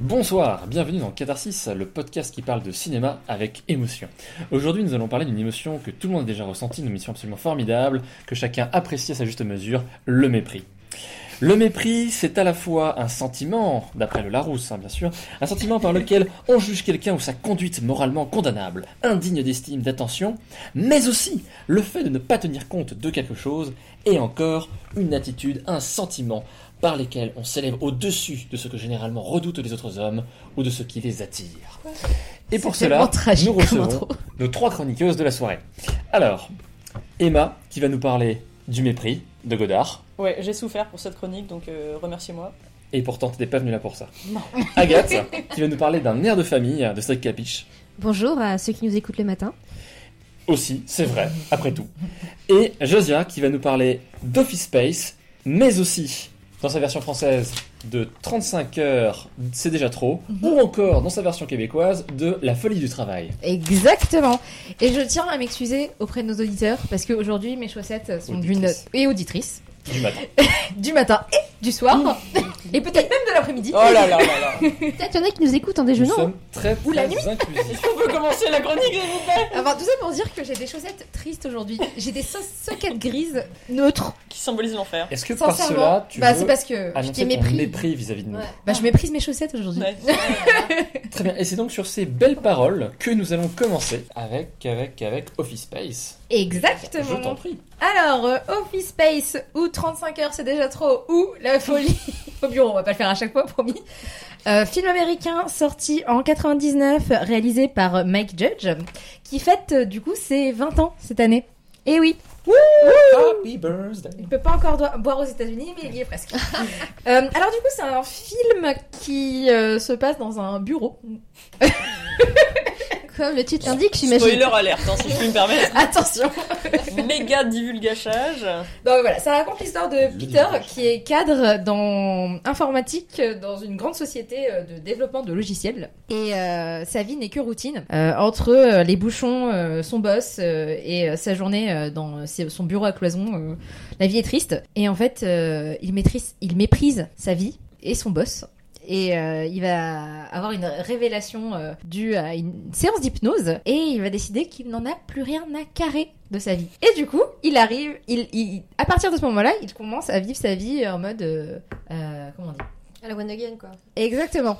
Bonsoir, bienvenue dans Catharsis, le podcast qui parle de cinéma avec émotion. Aujourd'hui, nous allons parler d'une émotion que tout le monde a déjà ressentie, une émotion absolument formidable, que chacun apprécie à sa juste mesure, le mépris. Le mépris, c'est à la fois un sentiment, d'après le Larousse hein, bien sûr, un sentiment par lequel on juge quelqu'un ou sa conduite moralement condamnable, indigne d'estime, d'attention, mais aussi le fait de ne pas tenir compte de quelque chose, et encore une attitude, un sentiment par lesquels on s'élève au-dessus de ce que généralement redoutent les autres hommes ou de ce qui les attire. Et pour cela, nous recevons nos trois chroniqueuses de la soirée. Alors, Emma, qui va nous parler du mépris de Godard. Ouais, j'ai souffert pour cette chronique, donc euh, remerciez-moi. Et pourtant, t'es pas venu là pour ça. Non. Agathe, qui va nous parler d'un air de famille de Cédric Capiche. Bonjour à ceux qui nous écoutent le matin. Aussi, c'est vrai, après tout. Et Josia, qui va nous parler d'Office Space, mais aussi, dans sa version française, de 35 heures, c'est déjà trop, ou encore, dans sa version québécoise, de La folie du travail. Exactement. Et je tiens à m'excuser auprès de nos auditeurs parce qu'aujourd'hui mes chaussettes sont d'une et auditrices Du matin. du matin et du soir et peut-être même de l'après-midi. Oh là là là là Peut-être y en a qui nous écoutent en Nous déjeunant. sommes très, Ou la très inclusifs. On peut commencer la chronique, s'il vous plaît? Enfin, tout ça pour dire que j'ai des chaussettes tristes aujourd'hui. J'ai des so- soquettes grises neutres. Qui symbolise l'enfer. Est-ce que par cela, tu bah veux c'est parce que je annoncer t'ai ton mépris. mépris vis-à-vis de nous Ouais. Bah je méprise mes chaussettes aujourd'hui. Ouais. Très bien, et c'est donc sur ces belles paroles que nous allons commencer avec, avec, avec Office Space. Je t'en Exactement. prie. Alors, euh, Office Space ou 35 heures c'est déjà trop ou La folie au bureau, on va pas le faire à chaque fois, promis. Euh, film américain sorti en 99, réalisé par Mike Judge, qui fête euh, du coup ses 20 ans cette année. Et oui, Happy birthday. il peut pas encore boire aux États-Unis, mais il y est presque. Euh, alors du coup, c'est un film qui euh, se passe dans un bureau. Comme le titre l'indique, j'imagine. Spoiler alerte, hein, si je puis me permettre. Attention. Méga divulgachage. Donc voilà, ça raconte l'histoire de Peter qui est cadre dans informatique dans une grande société euh, de développement de logiciels. Et euh, sa vie n'est que routine. Euh, entre euh, les bouchons, euh, son boss euh, et euh, sa journée euh, dans ses- son bureau à cloison, euh, la vie est triste. Et en fait, euh, il, maîtrise, il méprise sa vie et son boss. Et euh, il va avoir une révélation euh, due à une séance d'hypnose et il va décider qu'il n'en a plus rien à carrer de sa vie. Et du coup, il arrive, il, il- à partir de ce moment-là, il commence à vivre sa vie en mode, euh, euh, comment on dit? À la one again, quoi. Exactement.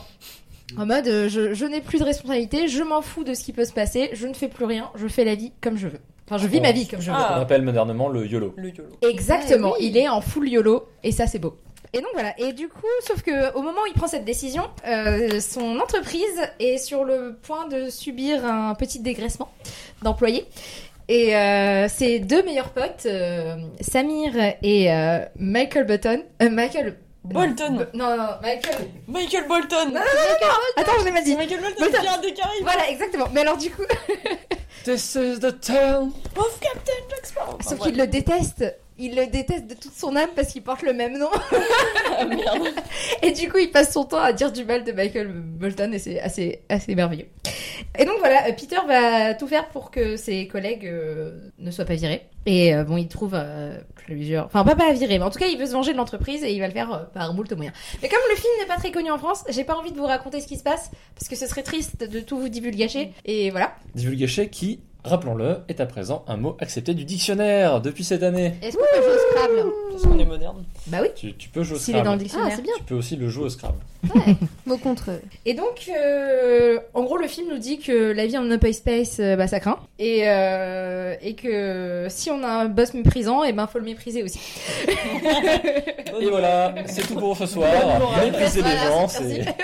En mode, euh, je, je n'ai plus de responsabilité, je m'en fous de ce qui peut se passer, je ne fais plus rien, je fais la vie comme je veux. Enfin, je vis ma vie comme je veux. Ah. On appelle modernement le YOLO. Le YOLO. Exactement, Ouais, oui. il est en full YOLO et ça c'est beau. Et donc voilà, et du coup, sauf que au moment où il prend cette décision, euh, son entreprise est sur le point de subir un petit dégraissement d'employés. Et euh, ses deux meilleurs potes, euh, Samir et euh, Michael Button, euh, Michael Bolton. non, non, non, Michael. Michael Bolton. Attends, je l'ai mal dit. Michael Bolton, Bolton. le pirate des Caraïbes. Voilà, exactement. Mais alors du coup, This is the town. Of Captain Jack Sparrow. Sauf qu'il le déteste. Il le déteste de toute son âme parce qu'il porte le même nom. Ah, merde. Et du coup, il passe son temps à dire du mal de Michael Bolton et c'est assez, assez merveilleux. Et donc voilà, euh, Peter va tout faire pour que ses collègues euh, ne soient pas virés. Et euh, bon, il trouve euh, plusieurs... Enfin, pas pas virer, mais en tout cas, il veut se venger de l'entreprise et il va le faire euh, par moult moyens. Mais comme le film n'est pas très connu en France, j'ai pas envie de vous raconter ce qui se passe parce que ce serait triste de tout vous divulgacher. Et voilà. Divulgaché qui, rappelons-le, est à présent un mot accepté du dictionnaire depuis cette année. Est-ce qu'on peut jouer au Scrabble De toute façon, on est moderne. Bah oui, Tu, tu peux jouer au s'il est dans le Scrabble. dictionnaire. Ah, c'est bien. Tu peux aussi le jouer au Scrabble. Mot contre. Et donc, euh, en gros, le film nous dit que la vie en open space, euh, bah, ça craint. Et, euh, et que si on a un boss méprisant, et ben, faut le mépriser aussi. Et voilà, c'est tout pour ce soir. Mépriser les gens, c'est.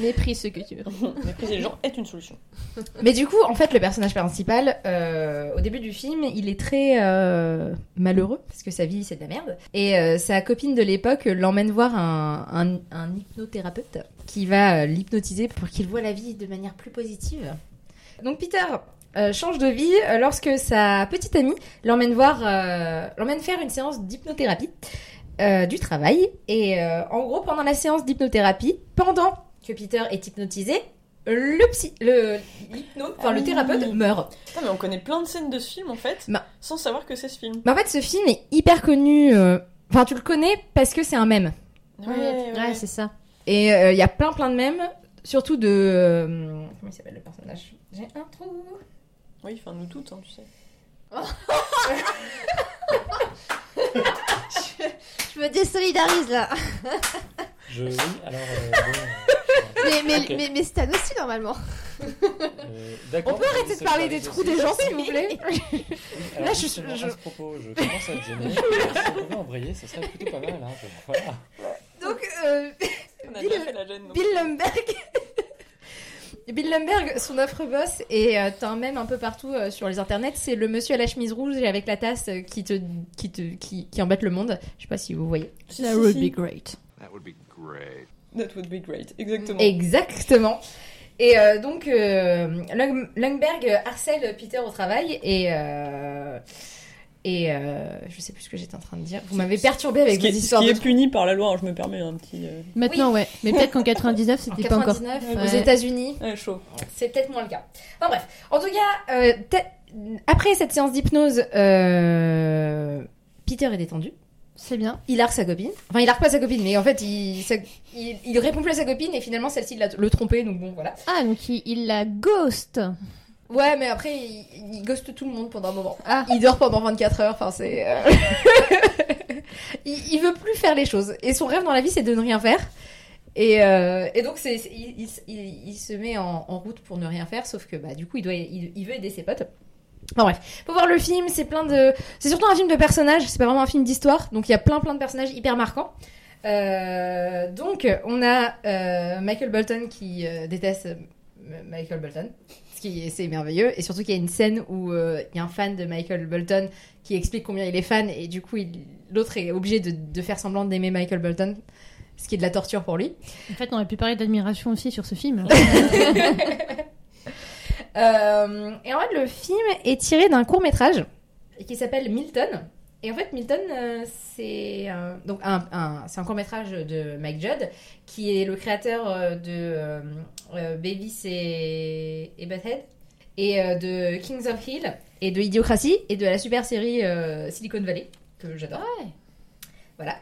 Méprise ce que tu veux. Mépriser les gens est une solution. Mais du coup, en fait, le personnage principal, euh, au début du film, il est très euh, malheureux parce que sa vie c'est de la merde. Et euh, sa copine de l'époque l'emmène voir un, un, un hypnothérapeute qui va euh, l'hypnotiser pour qu'il voit la vie de manière plus positive. Donc Peter euh, change de vie euh, lorsque sa petite amie l'emmène voir, euh, l'emmène faire une séance d'hypnothérapie euh, du travail. Et euh, en gros, pendant la séance d'hypnothérapie, pendant que Peter est hypnotisé, le psy, le enfin le Ah thérapeute meurt. Putain, mais on connaît plein de scènes de ce film en fait, Bah. sans savoir que c'est ce film. En fait, ce film est hyper connu. euh, Enfin, tu le connais parce que c'est un mème. Ouais, ouais, c'est ça. Et euh, il y a plein plein de mèmes, surtout de... euh, comment il s'appelle le personnage? J'ai un trou. Oui, enfin, nous toutes, hein, tu sais. Je me désolidarise là. Je, oui, alors. euh, bon, Mais, mais, Ok. mais, mais Stan aussi normalement. euh, On peut arrêter de parler des trous des gens, s'il vous plaît Alors, Là, je- justement, je- à ce propos, je commence à être gêné. si on pouvait embrayer, ce serait plutôt pas mal. Hein, voilà. Donc, euh, Bill- gêne. Bill Lumberg. Bill Lumberg, son affreux boss, et euh, t'as un même un peu partout euh, sur les internets, c'est le monsieur à la chemise rouge et avec la tasse euh, qui te, qui te, qui, qui embête le monde. Je sais pas si vous voyez. Si, si, si. great. That would be great. That would be great. Exactement. Exactement. Et euh, donc, euh, Lung- Lundberg harcèle Peter au travail et euh, et euh, je sais plus ce que j'étais en train de dire. Vous m'avez perturbé avec vos est, ce histoires qui de est puni par la loi, alors je me permets un petit. euh, Maintenant, ouais. Mais peut-être qu'en 99, en c'était pas encore. 99 Ouais. aux États-Unis. Ouais, chaud. C'est peut-être moins le cas. Enfin bref. En tout cas, euh, après cette séance d'hypnose, euh, Peter est détendu. C'est bien. Il arque sa copine. Enfin, il arque pas sa copine, mais en fait, il, sa- il, il répond plus à sa copine et finalement, celle-ci l'a- le trompé, donc bon, voilà. Ah, donc il, il la ghost. Ouais, mais après, il, il ghoste tout le monde pendant un moment. Ah. Il dort pendant 24 heures, enfin, c'est... euh, il, il veut plus faire les choses. Et son rêve dans la vie, c'est de ne rien faire. Et, euh, et donc, c'est, c'est- il, il- il- il se met en, en route pour ne rien faire, sauf que bah, du coup, il, doit, il, il veut aider ses potes. Enfin bref, faut voir le film, c'est plein de... C'est surtout un film de personnages, c'est pas vraiment un film d'histoire, donc il y a plein plein de personnages hyper marquants. Euh, donc, on a euh, Michael Bolton qui euh, déteste Michael Bolton, ce qui est, c'est merveilleux, et surtout qu'il y a une scène où il y a un fan de Michael Bolton qui explique combien il est fan, et du coup, il- l'autre est obligé de, de faire semblant d'aimer Michael Bolton, ce qui est de la torture pour lui. En fait, on aurait pu parler d'admiration aussi sur ce film. Euh, et en fait, le film est tiré d'un court métrage qui s'appelle Milton. Et en fait, Milton, euh, c'est un, donc un, un- c'est un court métrage de Mike Judd, qui est le créateur euh, de Babies et, et Butthead, et de Kings of Hill, et de Idiocratie, et de la super série Silicon Valley, que j'adore. Voilà.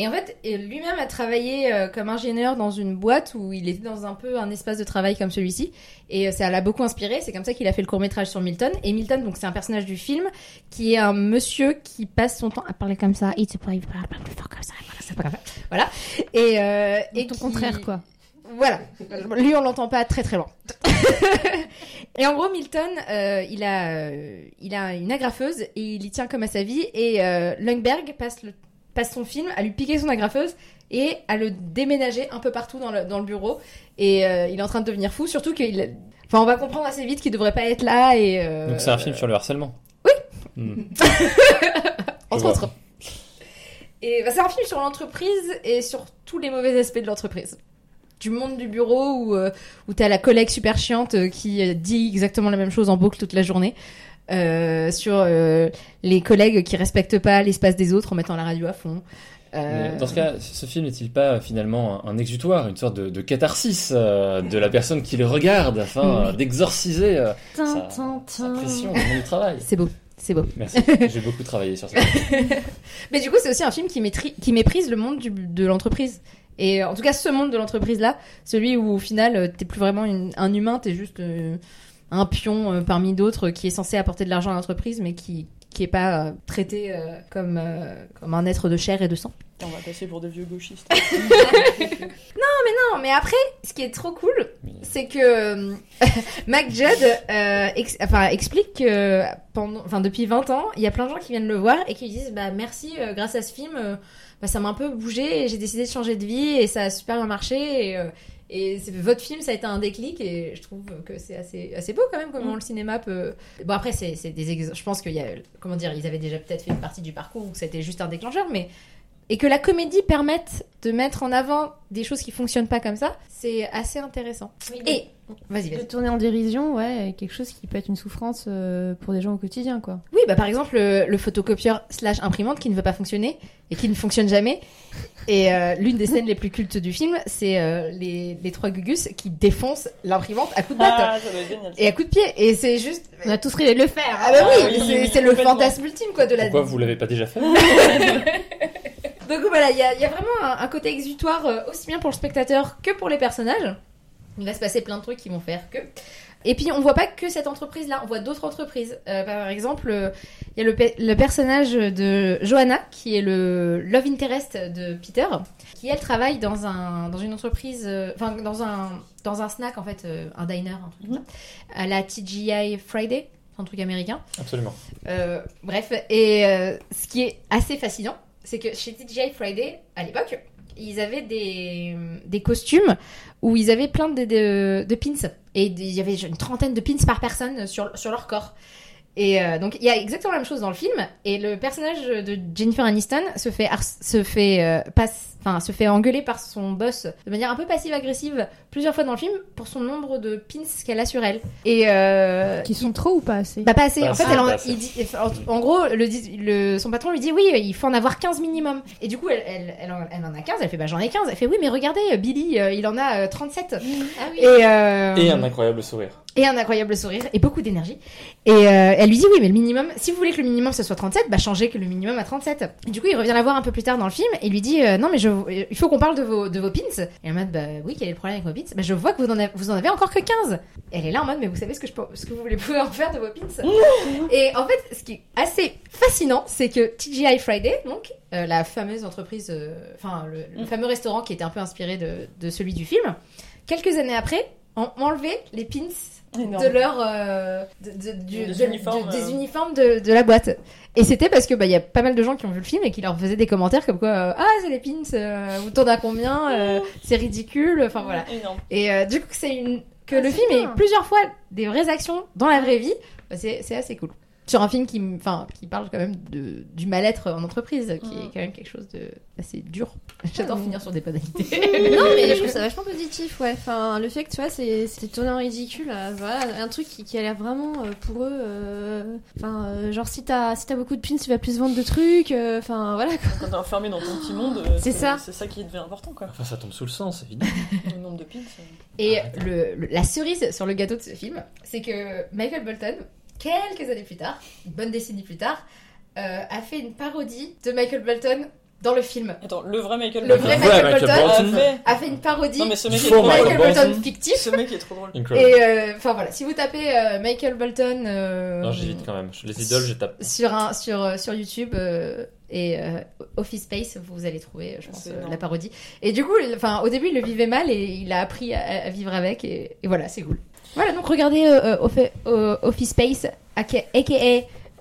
Et en fait, lui-même a travaillé euh, comme ingénieur dans une boîte où il était dans un peu un espace de travail comme celui-ci. Et euh, ça l'a beaucoup inspiré. C'est comme ça qu'il a fait le court métrage sur Milton. Et Milton, donc c'est un personnage du film qui est un monsieur qui passe son temps à parler comme ça. Il se parle, plus fort comme ça. Voilà, c'est pas ça. Voilà. Et, euh, et Ton qui- contraire, quoi. Voilà. Lui, on l'entend pas très très loin. et en gros, Milton, euh, il a, euh, il a une agrafeuse et il y tient comme à sa vie. Et euh, Lundberg passe, le, passe son film à lui piquer son agrafeuse et à le déménager un peu partout dans le, dans le bureau. Et euh, il est en train de devenir fou, surtout qu'il, enfin, on va comprendre assez vite qu'il devrait pas être là. Et euh, Donc c'est un film sur le harcèlement. Oui. Hmm. entre autres. Et bah, c'est un film sur l'entreprise et sur tous les mauvais aspects de l'entreprise. Du monde du bureau où, euh, où t'as la collègue super chiante qui dit exactement la même chose en boucle toute la journée. Euh, sur euh, les collègues qui respectent pas l'espace des autres en mettant la radio à fond. Euh, Dans ce cas, ce film n'est-il pas finalement un, un exutoire, une sorte de, de catharsis euh, de la personne qui le regarde afin euh, d'exorciser euh, sa, sa pression dans le travail? C'est beau, c'est beau. Merci, j'ai beaucoup travaillé sur ça. Mais du coup, c'est aussi un film qui, méprise le monde du- de l'entreprise. Et en tout cas, ce monde de l'entreprise-là, celui où au final, t'es plus vraiment une- un humain, t'es juste euh, un pion euh, parmi d'autres qui est censé apporter de l'argent à l'entreprise, mais qui qui est pas euh, traité euh, comme euh, comme un être de chair et de sang. On va passer pour des vieux gauchistes. Non, mais après, ce qui est trop cool, Mais- c'est que euh, Mac Judd euh, ex- enfin, explique que pendant, enfin, depuis 20 ans, il y a plein de gens qui viennent le voir et qui disent bah merci, euh, grâce à ce film, euh, bah, ça m'a un peu bougé et j'ai décidé de changer de vie et ça a super bien marché et, euh, et votre film, ça a été un déclic et je trouve que c'est assez, assez beau quand même comment Mm. le cinéma peut. Bon après c'est c'est des ex- je pense qu'il y a comment dire, ils avaient déjà peut-être fait une partie du parcours où c'était juste un déclencheur, mais et que la comédie permette de mettre en avant des choses qui fonctionnent pas comme ça, c'est assez intéressant. Et vas-y, De tourner en dérision, ouais, quelque chose qui peut être une souffrance euh, pour des gens au quotidien, quoi. Oui, bah par exemple le, le photocopieur slash imprimante qui ne veut pas fonctionner et qui ne fonctionne jamais. Et euh, l'une des scènes les plus cultes du film, c'est euh, les, les trois gugus qui défoncent l'imprimante à coups de batte Ah, et à coups de pied. Et c'est juste. On a tous rêvé de le faire. Ah bah oui, Ah oui, c'est oui, c'est le fantasme ultime quoi de la. Pourquoi vous l'avez pas déjà fait? Donc voilà, il y, a- il y a vraiment un, un côté exutoire euh, aussi bien pour le spectateur que pour les personnages. Il va se passer plein de trucs qui vont faire que. Et puis on voit pas que cette entreprise-là, on voit d'autres entreprises. Euh, par exemple, euh, il y a le, pe- le personnage de Johanna, qui est le love interest de Peter, qui elle travaille dans un dans une entreprise, euh, enfin dans un dans un snack en fait, euh, un diner, un truc comme ça, à la TGI Friday, un truc américain. Absolument. Euh, bref, et euh, ce qui est assez fascinant, c'est que chez TGI Friday, à l'époque, ils avaient des, des costumes où ils avaient plein de, de, pins. Et il y avait une trentaine de pins par personne sur, sur leur corps. Et euh, donc il y a exactement la même chose dans le film. Et le personnage de Jennifer Aniston se fait, se fait, euh, passe- enfin, se fait engueuler par son boss de manière un peu passive-agressive plusieurs fois dans le film pour son nombre de pins qu'elle a sur elle. Et euh, Qui sont trop ou pas assez bah pas assez. Pas en fait, assez, elle en- il dit, en, en gros, le, son patron lui dit oui, il faut en avoir 15 minimum. Et du coup, elle, elle, elle, en, elle en a 15. Elle fait bah j'en ai 15. Elle fait oui, mais regardez, Billy, euh, il en a euh, 37. Ah oui. Et, euh, Et un incroyable sourire. et un incroyable sourire et beaucoup d'énergie. Et euh, elle lui dit oui, mais le minimum, si vous voulez que le minimum ce soit 37, bah changez que le minimum à 37. Et du coup, il revient la voir un peu plus tard dans le film et lui dit euh, non, mais je, il faut qu'on parle de vos, de vos pins. Et en mode bah oui, quel est le problème avec vos pins? Bah je vois que vous en avez, vous en avez encore que 15. Elle est là en mode mais vous savez ce que, je, peux- ce que vous voulez pouvez en faire de vos pins? Et en fait, ce qui est assez fascinant, c'est que TGI Friday, donc euh, la fameuse entreprise, euh, enfin le, le Mm. fameux restaurant qui était un peu inspiré de, de celui du film, quelques années après, ont enlevé les pins. De leur euh, de- de- du- Des de- uniformes, de- des uniformes de, de la boîte. Et c'était parce que bah il y a pas mal de gens qui ont vu le film et qui leur faisaient des commentaires comme quoi euh, ah c'est les pins, euh, vous tournez à combien, euh, c'est ridicule, enfin voilà. Énorme. Et euh, du coup c'est une que Ah, le film ait plusieurs fois des vraies actions dans la vraie vie, bah, c'est assez cool. Sur un film qui enfin qui parle quand même de du mal-être en entreprise, qui est Mm. quand même quelque chose de assez dur. J'adore Ah, finir sur des banalités. non mais je trouve ça vachement positif ouais enfin le fait que tu vois c'est c'est tourné en ridicule euh, voilà un truc qui, qui a l'air vraiment euh, pour eux euh, enfin euh, genre si t'as si t'as beaucoup de pins tu vas plus vendre de trucs euh, enfin voilà quoi. Quand t'es enfermé dans ton petit monde, euh, C'est ça. C'est ça qui devient important, quoi. Enfin, ça tombe sous le sens, évidemment. Le nombre de pins. euh. Et le, le- la cerise sur le gâteau de ce film, c'est que Michael Bolton, quelques années plus tard, une bonne décennie plus tard, euh, a fait une parodie de Michael Bolton dans le film. Attends, le vrai Michael Le Bolton vrai Ouais, Michael Michael Bolton a Bolton. fait. a fait une parodie Non, mais ce mec est Michael Michael Bolton. Bolton fictif. Ce mec est trop drôle. Incroyable. Et euh, enfin voilà, si vous tapez euh, Michael Bolton euh, Non, j'hésite quand même. Les idoles, je tape. sur un sur sur YouTube euh, et euh, Office Space, vous allez trouver, je pense, euh, la parodie. Et du coup, enfin au début, il le vivait mal et il a appris à, à vivre avec et, et voilà, c'est cool. Voilà, donc regardez euh, euh, euh, Office Space, aka, aka,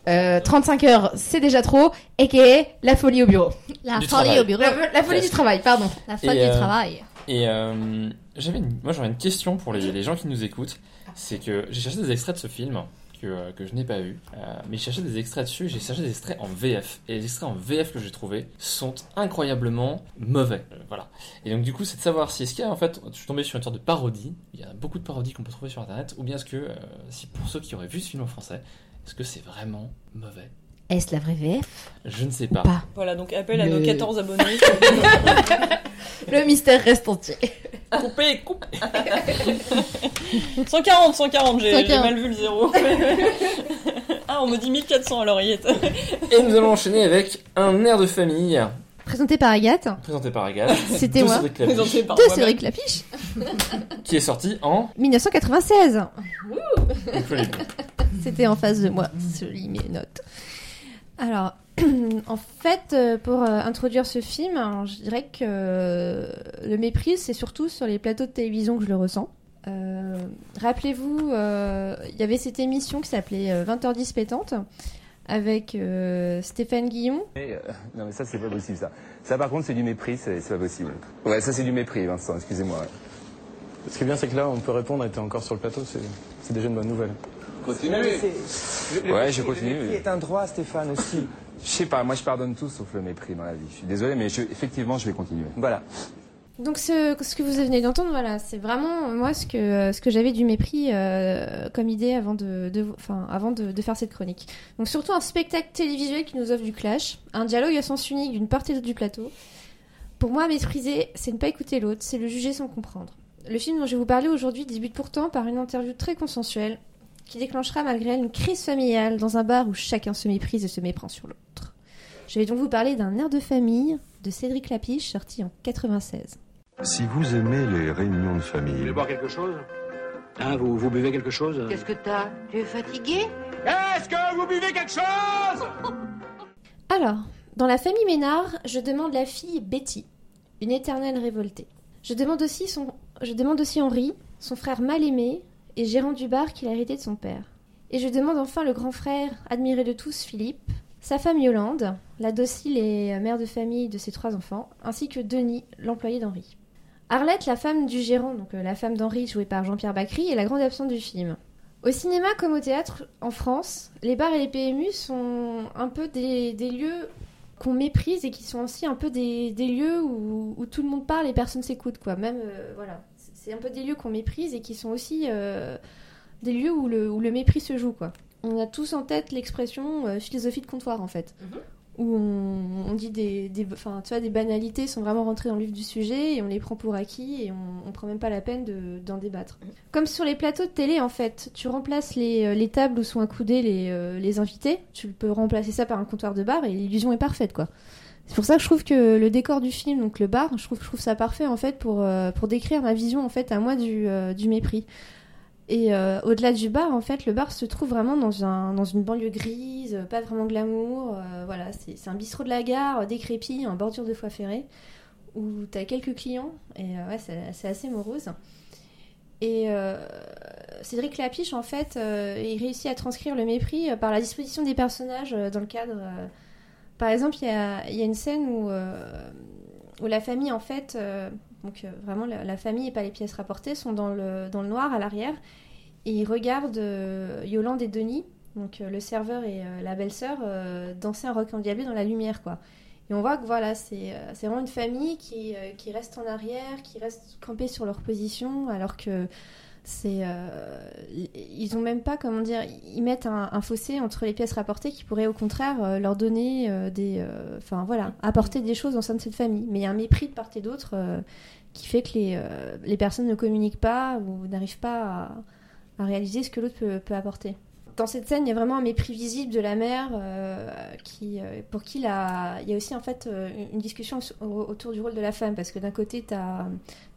euh, 35 heures, c'est déjà trop, aka la folie au bureau. la Du folie travail. au bureau La, la folie du travail, pardon. la folie Et, du euh, travail Et euh, j'avais une- moi j'aurais une question pour les, les gens qui nous écoutent. C'est que j'ai cherché des extraits de ce film que, euh, que je n'ai pas eu. Euh, mais j'ai cherché des extraits dessus j'ai cherché des extraits en VF. Et les extraits en VF que j'ai trouvés sont incroyablement mauvais. Euh, voilà. Et donc du coup c'est de savoir si est-ce qu'il y a en fait, je suis tombé sur une sorte de parodie. Il y a beaucoup de parodies qu'on peut trouver sur internet. Ou bien est-ce que, si pour ceux qui auraient vu ce film en français, est-ce que c'est vraiment mauvais Est-ce la vraie VF Je ne sais pas. pas Voilà, donc appel à nos 14 abonnés. Le mystère reste entier. coupez, coupez 140, 140, j'ai j'ai 140. mal vu le zéro. ah, on me dit 1400 à l'oreillette. Et nous allons enchaîner avec un air de famille présenté par Agathe présenté par Agathe. C'était moi. Cédric Lapiche, Présenté par de. Cédric Lapiche qui est sorti en 1996 Incroyable. C'était en face de moi. Je lis mes notes. Alors, en fait, euh, pour euh, introduire ce film, je dirais que euh, le mépris, c'est surtout sur les plateaux de télévision que je le ressens. Euh, Rappelez-vous, euh, il y avait cette émission qui s'appelait euh, 20h10 pétante avec euh, Stéphane Guillon. Mais, euh, non mais ça c'est pas possible ça. Ça par contre c'est du mépris, c'est pas possible. Ouais ça c'est du mépris Vincent, excusez-moi. Ce qui est bien, c'est que là, on peut répondre et t'es encore sur le plateau, c'est c'est déjà une bonne nouvelle. Ouais je continue. Le mépris est un droit, Stéphane, aussi. Je sais pas, moi je pardonne tout sauf le mépris dans la vie. Je suis désolé mais je- effectivement je vais continuer. Voilà. Donc ce, ce que vous venez d'entendre, voilà, c'est vraiment moi ce que ce que j'avais du mépris euh, comme idée avant de, de enfin avant de, de faire cette chronique. Donc surtout un spectacle télévisuel qui nous offre du clash, un dialogue à sens unique d'une part et d'autre du plateau. Pour moi, mépriser, c'est ne pas écouter l'autre, c'est le juger sans comprendre. Le film dont je vais vous parler aujourd'hui débute pourtant par une interview très consensuelle qui déclenchera malgré elle une crise familiale dans un bar où chacun se méprise et se méprend sur l'autre. Je vais donc vous parler d'un air de famille de Cédric Lapiche, sorti en 96. Si vous aimez les réunions de famille. Vous voulez boire quelque chose? Hein, vous, vous buvez quelque chose? Qu'est-ce que t'as? Tu es fatigué? Est-ce que vous buvez quelque chose? Alors, dans la famille Ménard, je demande la fille Betty, une éternelle révoltée. Je demande aussi, son... je demande aussi Henri, son frère mal aimé et gérant du bar qu'il a hérité de son père. Et je demande enfin le grand frère, admiré de tous, Philippe, sa femme Yolande, la docile et mère de famille de ses trois enfants, ainsi que Denis, l'employé d'Henri. Arlette, la femme du gérant, donc euh, la femme d'Henri jouée par Jean-Pierre Bacry, est la grande absente du film. Au cinéma comme au théâtre en France, les bars et les PMU sont un peu des, lieux qu'on méprise et qui sont aussi un peu des, lieux où, tout le monde parle et personne s'écoute quoi. Même euh, voilà, c'est un peu des lieux qu'on méprise et qui sont aussi euh, des lieux où le, où le mépris se joue quoi. On a tous en tête l'expression philosophie de comptoir en fait. Mhm où on, dit des, tu vois, des banalités sont vraiment rentrées dans le vif du sujet et on les prend pour acquis et on, on prend même pas la peine d'en débattre. Comme sur les plateaux de télé, en fait, tu remplaces les, euh, les tables où sont accoudés les, euh, les invités, tu peux remplacer ça par un comptoir de bar et l'illusion est parfaite, quoi. C'est pour ça que je trouve que le décor du film, donc le bar, je trouve, ça parfait en fait pour, euh, pour décrire ma vision en fait à moi du, du mépris. Et euh, au-delà du bar, en fait, le bar se trouve vraiment dans, un, dans une banlieue grise, euh, pas vraiment glamour. Euh, voilà, c'est un bistrot de la gare, décrépit, en bordure de foie ferrée, où tu as quelques clients, et ouais, c'est assez morose. Et Cédric Lapiche, en fait, il réussit à transcrire le mépris par la disposition des personnages dans le cadre. Par exemple, il y a, une scène où, où la famille, en fait, donc euh, vraiment, la, famille et pas les pièces rapportées sont dans le, dans le noir à l'arrière. Et ils regardent euh, Yolande et Denis, donc euh, le serveur et la belle-sœur, danser un rock endiablé dans la lumière, quoi. Et on voit que voilà, c'est vraiment une famille qui, qui, reste en arrière, qui reste campée sur leur position, alors que c'est ils ont même pas comment dire ils mettent un, fossé entre les pièces rapportées qui pourrait au contraire leur donner des enfin voilà apporter des choses au sein de cette famille. Mais il y a un mépris de part et d'autre qui fait que les, euh, les personnes ne communiquent pas ou n'arrivent pas à, réaliser ce que l'autre peut, apporter. Dans cette scène, il y a vraiment un mépris visible de la mère euh, qui, euh, pour qui la... il y a aussi en fait une discussion autour du rôle de la femme. Parce que d'un côté, tu as,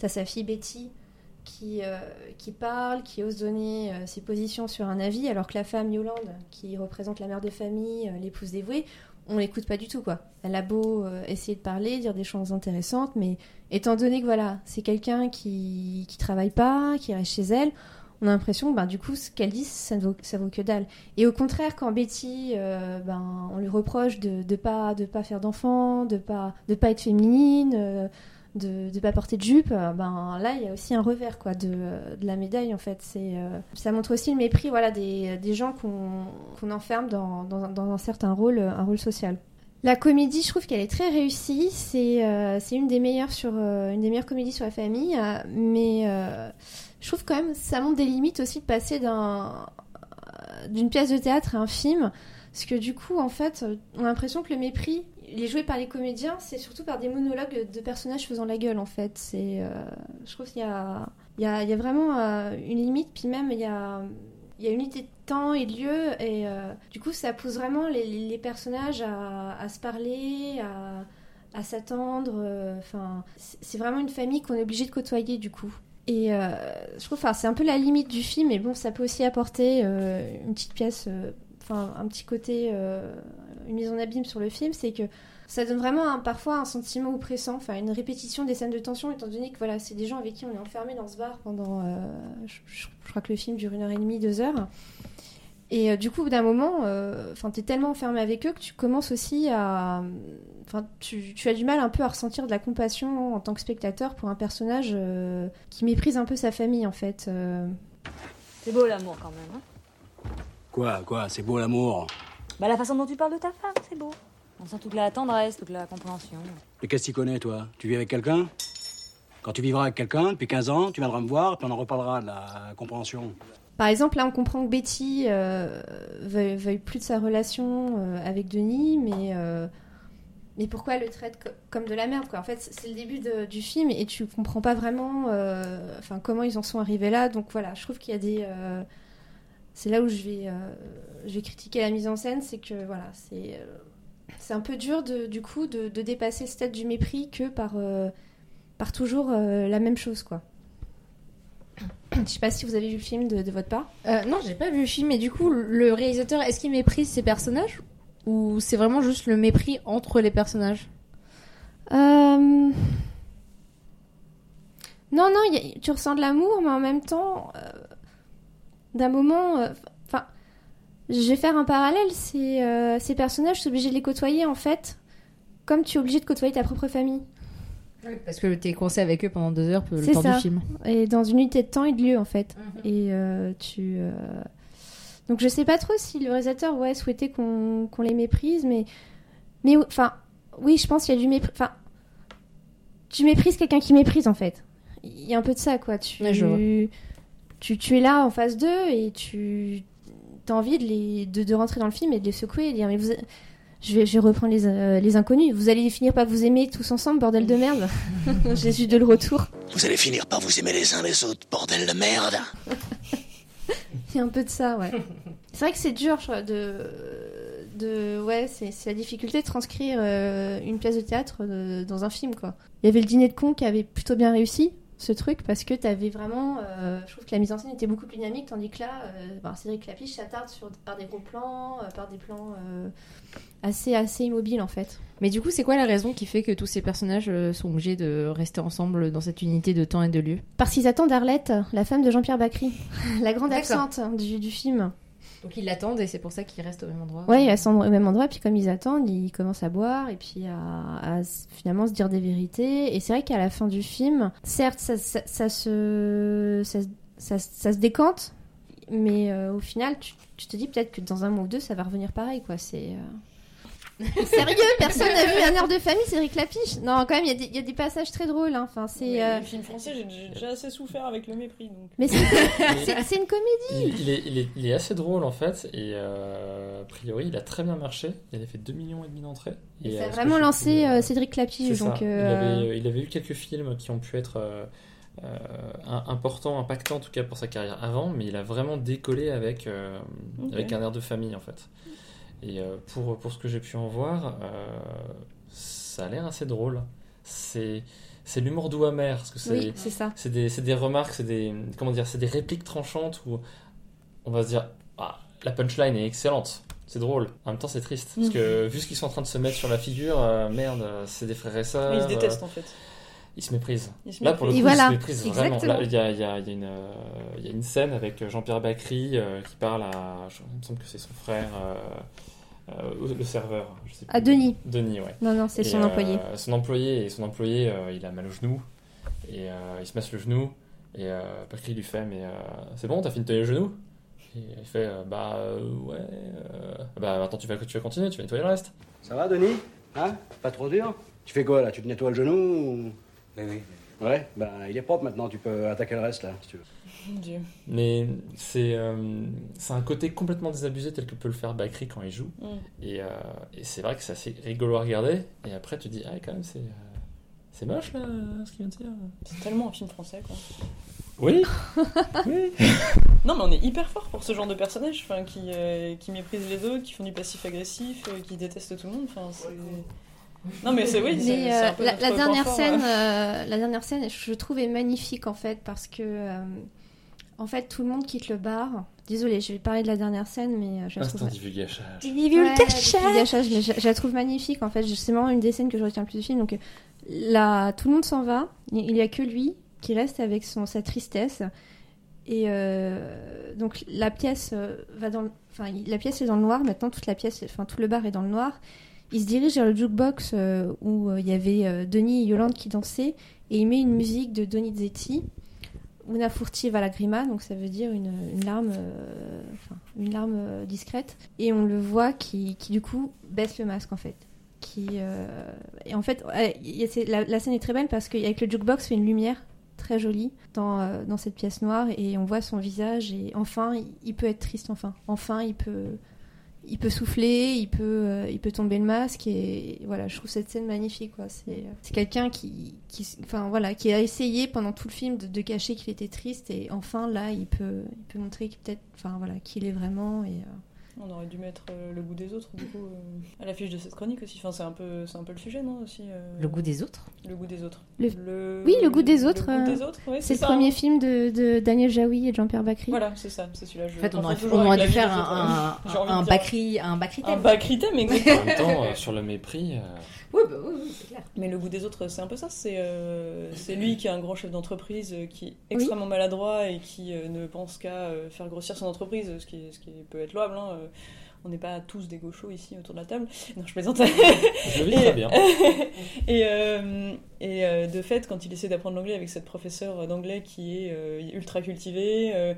as, sa fille Betty qui, qui parle, qui ose donner ses positions sur un avis, alors que la femme Yolande, qui représente la mère de famille, l'épouse dévouée, on l'écoute pas du tout quoi. Elle a beau euh, essayer de parler, dire des choses intéressantes, mais étant donné que voilà, c'est quelqu'un qui qui travaille pas, qui reste chez elle, on a l'impression que ben, du coup ce qu'elle dit ça ne vaut, vaut que dalle. Et au contraire quand Betty euh, ben on lui reproche de de pas de pas faire d'enfants, de pas de pas être féminine, euh, de ne pas porter de jupe, ben là il y a aussi un revers quoi de, de la médaille en fait. C'est ça montre aussi le mépris voilà des, des gens qu'on enferme dans, dans, un certain rôle un rôle social. La comédie, je trouve qu'elle est très réussie. C'est euh, une des meilleures sur euh, une des meilleures comédies sur la famille, euh, mais je trouve quand même ça montre des limites aussi de passer d'un d'une pièce de théâtre à un film, parce que du coup en fait on a l'impression que le mépris il est par les comédiens, c'est surtout par des monologues de personnages faisant la gueule en fait. C'est je trouve qu'il y a il y a, y a vraiment une limite, puis même il y a il y a une unité de temps et de lieu, et euh, du coup, ça pousse vraiment les, personnages à, se parler, à, s'attendre. Euh, enfin, c'est vraiment une famille qu'on est obligé de côtoyer, du coup. Et euh, je trouve, c'est un peu la limite du film, mais bon, ça peut aussi apporter une petite pièce, enfin, un petit côté, une mise en abîme sur le film, c'est que ça donne vraiment parfois un sentiment oppressant, enfin une répétition des scènes de tension, étant donné que voilà, c'est des gens avec qui on est enfermé dans ce bar pendant, euh, je, crois que le film dure une heure et demie, deux heures. Et euh, du coup, d'un moment, euh, enfin, t'es tellement enfermé avec eux que tu commences aussi à, enfin, tu, tu, as du mal un peu à ressentir de la compassion en tant que spectateur pour un personnage qui méprise un peu sa famille, en fait. C'est beau l'amour quand même. Hein quoi, quoi, c'est beau l'amour Bah la façon dont tu parles de ta femme, c'est beau. On sent toute la tendresse, toute la compréhension. Mais qu'est-ce que tu connais, toi? Tu vis avec quelqu'un? Quand tu vivras avec quelqu'un, depuis 15 ans, tu viendras me voir, puis on en reparlera de la compréhension. Par exemple, là, on comprend que Betty euh, veuille, plus de sa relation euh, avec Denis, mais, euh, mais pourquoi elle le traite comme de la merde quoi? En fait, c'est le début du film et tu comprends pas vraiment enfin, comment ils en sont arrivés là. Donc voilà, je trouve qu'il y a des. C'est là où je vais, je vais critiquer la mise en scène, c'est que voilà, c'est c'est un peu dur de, du coup de, de dépasser ce stade du mépris que par, euh, par toujours euh, la même chose quoi. Je sais pas si vous avez vu le film de, de votre part. Euh, non, j'ai pas vu le film, mais du coup, le réalisateur, est-ce qu'il méprise ses personnages Ou c'est vraiment juste le mépris entre les personnages? Euh, Non, non, il y a- tu ressens de l'amour, mais en même temps, euh, d'un moment. euh, Enfin, je vais faire un parallèle. C'est euh, ces personnages, tu es obligé de les côtoyer en fait, comme tu es obligé de côtoyer ta propre famille. Parce que t'es coincé avec eux pendant deux heures le temps ça. du film. Et dans une unité de temps et de lieu en fait. Et euh, tu. euh, Donc je sais pas trop si le réalisateur ouais, souhaitait qu'on les méprise, mais. Mais enfin, oui, je pense qu'il y a du mépris. Enfin, tu méprises quelqu'un qui méprise en fait. Il y a un peu de ça quoi. Tu, je vois. Tu, tu es là en face d'eux et tu as envie de, les, de, de rentrer dans le film et de les secouer et de dire mais vous. Je vais, je vais reprendre les, euh, les inconnus. Vous allez finir par vous aimer tous ensemble, bordel de merde. Jésus de le retour. Vous allez finir par vous aimer les uns les autres, bordel de merde. Il y a un peu de ça, ouais. c'est vrai que c'est dur, je crois, de, de, ouais, c'est c'est la difficulté de transcrire euh, une pièce de théâtre euh, dans un film, quoi. Il y avait le dîner de con qui avait plutôt bien réussi ce truc parce que t'avais vraiment, euh, je trouve que la mise en scène était beaucoup plus dynamique, tandis que là, euh, ben, Cédric Lapiche s'attarde sur par des gros plans, euh, par des plans euh, assez assez immobiles en fait. Mais du coup, c'est quoi la raison qui fait que tous ces personnages sont obligés de rester ensemble dans cette unité de temps et de lieu? Parce qu'ils attendent Arlette, la femme de Jean-Pierre Bacry, la grande absente du, du film. Donc ils l'attendent et c'est pour ça qu'ils restent au même endroit. Ouais, ils sont au même endroit, puis comme ils attendent, ils commencent à boire et puis à, finalement se dire des vérités. Et c'est vrai qu'à la fin du film, certes, ça, ça, ça se, ça, ça, se- décante, mais euh, au final, tu, tu te dis peut-être que dans un mois ou deux, ça va revenir pareil, quoi. C'est. euh, Sérieux, personne n'a vu un air de famille, Cédric Lapiche Non, quand même, il y, a des- il y a des passages très drôles. hein. Enfin, c'est. Euh, Les films français, j'ai- déjà assez souffert avec le mépris. Donc... Mais c'est une comédie. Il, il est, il, est, il est assez drôle en fait, et euh, a priori il a très bien marché. Il a fait 2 millions et demi d'entrées. Et ça euh, a ce vraiment lancé euh, euh, Cédric Lapiche. Ça. Il, euh, avait, il avait eu quelques films qui ont pu être euh, euh, importants, impactants en tout cas pour sa carrière avant, mais il a vraiment décollé euh, avec un air de famille en fait. Et euh, pour, pour ce que j'ai pu en voir, euh, ça a l'air assez drôle. C'est c'est l'humour doux amer parce que c'est Oui, c'est des, c'est des remarques, c'est des comment dire, c'est des répliques tranchantes où on va se dire ah, la punchline est excellente. C'est drôle. En même temps, c'est triste. Parce que vu ce qu'ils sont en train de se mettre sur la figure, euh, merde, c'est des frères et sœurs. Ils se détestent euh, en fait. Ils se méprisent. Ils se Là, pour le coup, méprisent. Et voilà, ils se méprisent vraiment. exactement. Là, il y a, il y a- il y euh, il y a une scène avec Jean-Pierre Bacry euh, qui parle à. je- Il me semble que c'est son frère, euh, euh, le serveur. Je sais À plus. Denis. Denis, ouais. Non, non, c'est son euh, employé. Son employé, et son employé, euh, il a mal au genou. Et euh, il se masse le genou. Et euh, Bacry lui fait Mais euh, c'est bon, t'as fini de nettoyer le genou? Et il fait euh, Bah euh, ouais. euh, bah maintenant tu vas, tu vas continuer, tu vas nettoyer le reste. Ça va, Denis? Hein? Pas trop dur? Tu fais quoi là? Tu te nettoies le genou ou... Oui, oui. Ouais, ben il est propre maintenant, tu peux attaquer le reste là, si tu veux. Dieu. Mais c'est euh, c'est un côté complètement désabusé tel que peut le faire Bakri quand il joue. Mm. Et, euh, et c'est vrai que c'est assez rigolo à regarder. Et après, tu te dis, ah, quand même, c'est euh, c'est moche là, ce qu'il vient de dire. C'est tellement un film français quoi. Oui, oui. Non, mais on est hyper fort pour ce genre de personnages qui, euh, qui méprisent les autres, qui font du passif-agressif, euh, qui détestent tout le monde. Enfin, c'est... Non, mais c'est oui, Mais euh, un peu la, dernière scène, euh, la dernière scène, je trouve est magnifique en fait parce que euh, en fait tout le monde quitte le bar. Désolée, je vais parler de la dernière scène, mais je la Instant trouve. divulgachage. Divulgachage. Divulgachage, mais je, je la trouve magnifique en fait. C'est vraiment une des scènes que je retiens le plus du film. Donc euh, là, tout le monde s'en va. Il n'y a que lui qui reste avec son sa tristesse. Et euh, donc la pièce va dans, le- enfin la pièce est dans le noir maintenant. Toute la pièce, enfin tout le bar est dans le noir. Il se dirige vers le jukebox euh, où euh, il y avait euh, Denis et Yolande qui dansaient et il met une musique de Donizetti, Una furtiva lagrima, donc ça veut dire une, larme, une larme discrète. Et on le voit qui, qui du coup baisse le masque en fait. Qui, et en fait, la, scène est très belle parce qu'avec le jukebox, il fait une lumière très jolie dans, dans cette pièce noire et on voit son visage et enfin, il, il peut être triste enfin. Enfin, il peut, il peut souffler, il peut, euh, il peut tomber le masque et voilà, je trouve cette scène magnifique quoi. C'est, c'est quelqu'un qui, qui, enfin voilà, qui a essayé pendant tout le film de, de cacher qu'il était triste et enfin là, il peut, il peut montrer qu'il peut-être, enfin voilà, qu'il est vraiment et euh, On aurait dû mettre euh, le goût des autres, du coup, euh, à l'affiche de cette chronique aussi. Enfin, c'est un peu, c'est un peu le sujet, non aussi. euh, Le goût des autres Le goût des autres. Le- Oui, Le goût des autres. Le goût des autres, ouais, c'est le ça, premier hein. film de, de Daniel Jaoui et de Jean-Pierre Bacry. Voilà, c'est ça, c'est celui-là. je En fait, on aurait, on dû faire un, un, un bacri, un bacri Un thème. bacri thème, En même temps, euh, sur le mépris. euh, Oui, bah oui, oui, c'est clair. Mais le goût des autres, c'est un peu ça. C'est euh, c'est lui qui est un grand chef d'entreprise, euh, qui est extrêmement maladroit et qui euh, ne pense qu'à euh, faire grossir son entreprise, ce qui, ce qui peut être louable. hein, euh. On n'est pas tous des gauchos ici autour de la table. Non, je plaisante. Je vis très bien. et euh, et euh, de fait, quand il essaie d'apprendre l'anglais avec cette professeure d'anglais qui est euh, ultra cultivée, euh,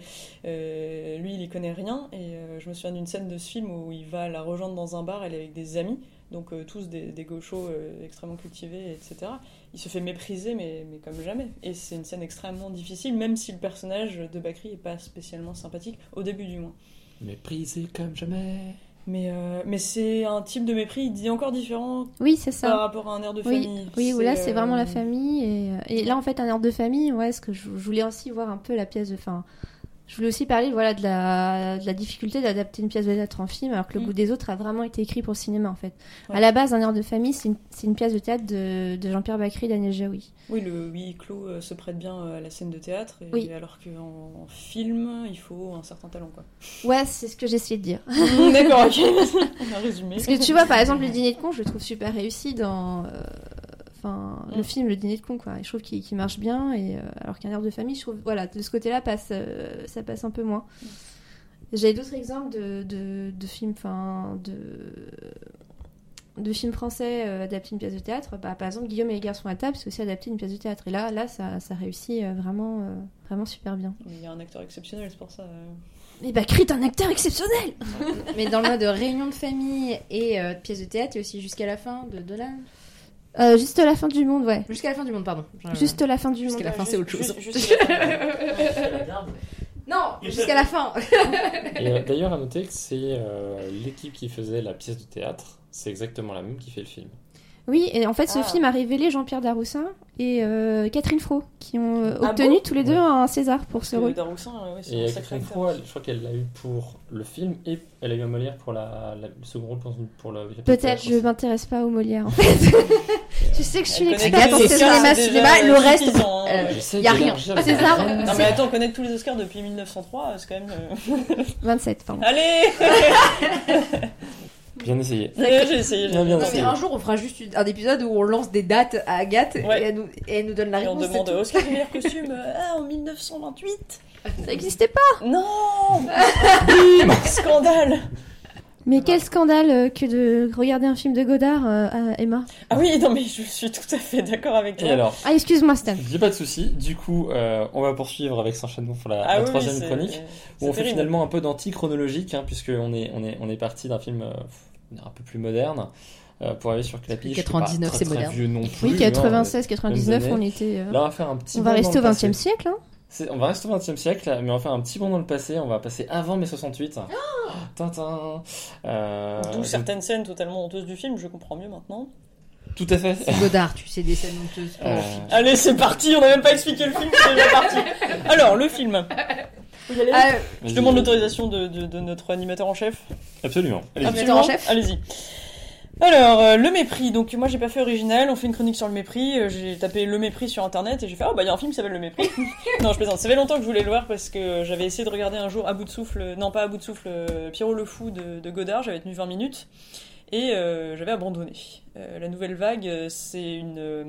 euh, lui, il y connaît rien. Et euh, je me souviens d'une scène de ce film où il va la rejoindre dans un bar, elle est avec des amis, donc euh, tous des, des gauchos euh, extrêmement cultivés, etc. Il se fait mépriser, mais, mais comme jamais. Et c'est une scène extrêmement difficile, même si le personnage de Bakri est pas spécialement sympathique, au début du moins. Méprisé comme jamais. Mais, euh, mais c'est un type de mépris, il dit encore différent Oui, c'est ça. par rapport à un air de Oui, famille. oui où là c'est euh, vraiment la famille et, euh, et là en fait un air de famille ouais ce que je, je voulais aussi voir un peu la pièce de fin je voulais aussi parler voilà de la, de la difficulté d'adapter une pièce de théâtre en film alors que le Mm. goût des autres a vraiment été écrit pour le cinéma en fait Ouais. à la base un air de famille c'est une, pièce de théâtre de, de Jean-Pierre Bacry et Daniel Jaoui Oui, le huis clos euh, se prête bien euh, à la scène de théâtre, et, Oui. alors qu'en en film, il faut un certain talent. Quoi. ouais c'est ce que essayé de dire D'accord, ok. A résumé. Parce que tu vois, par exemple, le dîner de con, je le trouve super réussi dans. euh, Enfin, le Mm. film, le dîner de con, quoi. Et je trouve qu'il marche bien, et, euh, alors qu'un air de famille, je trouve. Voilà, de ce côté-là, passe, euh, ça passe un peu moins. J'avais d'autres exemples de, de, de films, enfin, de. de films français euh, adaptés à une pièce de théâtre. Bah, par exemple, Guillaume et les garçons à table, c'est aussi adapté à une pièce de théâtre. Et là, là ça, ça réussit euh, vraiment, euh, vraiment super bien. Il y a un acteur exceptionnel, c'est pour ça. euh. Et bah, Crit, un acteur exceptionnel Mais dans le mode réunion de famille et euh, pièce de théâtre, il y a aussi jusqu'à la fin de Dolan. Euh, Juste la fin du monde, ouais. Jusqu'à la fin du monde, pardon. Je- Juste la fin du monde. Jusqu'à la fin, c'est autre chose. Non, jusqu'à la fin. Et euh, d'ailleurs, à noter que c'est euh, l'équipe qui faisait la pièce de théâtre, c'est exactement la même qui fait le film. Oui, et en fait, ce Ah. film a révélé Jean-Pierre Daroussin et euh, Catherine Fro, qui ont euh, Ah obtenu bon tous les deux un César pour ce rôle. Daroussin, ouais, c'est Et un euh, sacré Catherine. Fro, je crois qu'elle l'a eu pour le film et elle a eu un Molière pour la, la- le second rôle pour, la Peut-être, je m'intéresse pas au Molière, en fait. tu sais que je suis l'experte en cinéma, cinéma, le reste, suffisant, hein. euh, J'essaie y a rien. César. Non mais attends, connaître tous les Oscars depuis 1903, c'est quand même... euh, 27, pardon. Allez Bien essayé. J'ai essayé. Bien, bien Non, mais essayé. un jour, on fera juste un épisode où on lance des dates à Agathe Ouais. et, elle nous, et elle nous donne la Et on réponse. demande du meilleur costume euh, ah, en 1928 Ça n'existait pas Non Bim Scandale Mais quel scandale euh, que de regarder un film de Godard, euh, à Emma. Ah oui, non mais je suis tout à fait d'accord avec toi. Et alors, Ah, excuse-moi, Stan. il n'y a pas de souci. Du coup, euh, on va poursuivre avec enchaînement pour la, Ah la oui, troisième chronique. Où on fait terrible. finalement un peu d'anti-chronologique, hein, puisqu'on est, on est, on est parti d'un film euh, un peu plus moderne euh, pour arriver sur Clapiche. 99, pas c'est moderne. vieux non plus. Oui, hein, 96, euh, 99, mêmes on était. euh, Là, on va faire un petit On va rester au le 20 e passé. siècle, hein On va rester au 20 e siècle, mais on va faire un petit bond dans le passé. On va passer avant mai 68. Tintin. Euh, D'où certaines scènes totalement honteuses du film, je comprends mieux maintenant. Tout à fait. C'est Godard, tu sais, des scènes honteuses. Euh, Allez, c'est parti, on n'a même pas expliqué le film, c'est déjà parti. Alors, le film. Ah, Je demande l'autorisation de, de- de notre animateur en chef. Absolument. Allez-y. Animateur en Absolument. chef Allez-y. Alors, euh, le mépris. Donc, moi, j'ai pas fait original. On fait une chronique sur le mépris. Euh, J'ai tapé le mépris sur internet et j'ai fait Oh, bah, il y a un film qui s'appelle Le mépris. non, je plaisante. Ça fait longtemps que je voulais le voir parce que j'avais essayé de regarder un jour à bout de souffle. Non, pas à bout de souffle. euh, Pierrot le Fou de, de Godard. J'avais tenu 20 minutes. Et euh, j'avais abandonné. Euh, la nouvelle vague, euh, c'est une, euh,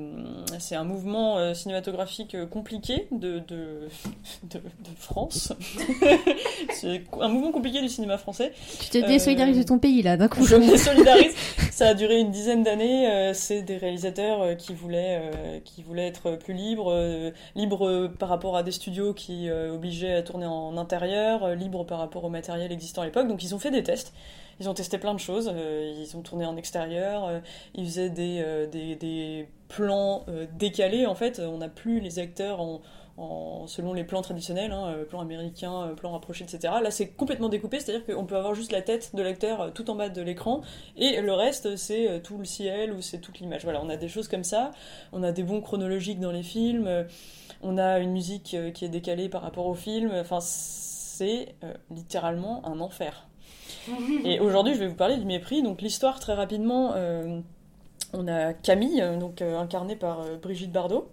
c'est un mouvement euh, cinématographique compliqué de, de, de, de France. c'est un mouvement compliqué du cinéma français. Tu te désolidarises de ton pays, là, d'un coup. Je me solidarise. Ça a duré une dizaine d'années. euh, c'est des réalisateurs qui voulaient, euh, qui voulaient être plus libres, libres par rapport à des studios qui obligeaient à tourner en intérieur, libres par rapport au matériel existant à l'époque. Donc ils ont fait des tests. Ils ont testé plein de choses. euh, ils ont tourné en extérieur. euh, ils faisaient des, euh, des, plans décalés. En fait, on n'a plus les acteurs en, selon les plans traditionnels, hein, plan américain, plan rapproché, etc. Là, c'est complètement découpé, c'est-à-dire qu'on peut avoir juste la tête de l'acteur tout en bas de l'écran, et le reste, c'est tout le ciel ou c'est toute l'image. Voilà, on a des choses comme ça. On a des bons chronologiques dans les films. on a une musique qui est décalée par rapport au film. Enfin, c'est littéralement un enfer. Et aujourd'hui, je vais vous parler du mépris. Donc l'histoire, très rapidement, euh, on a Camille, donc euh, incarnée par euh, Brigitte Bardot.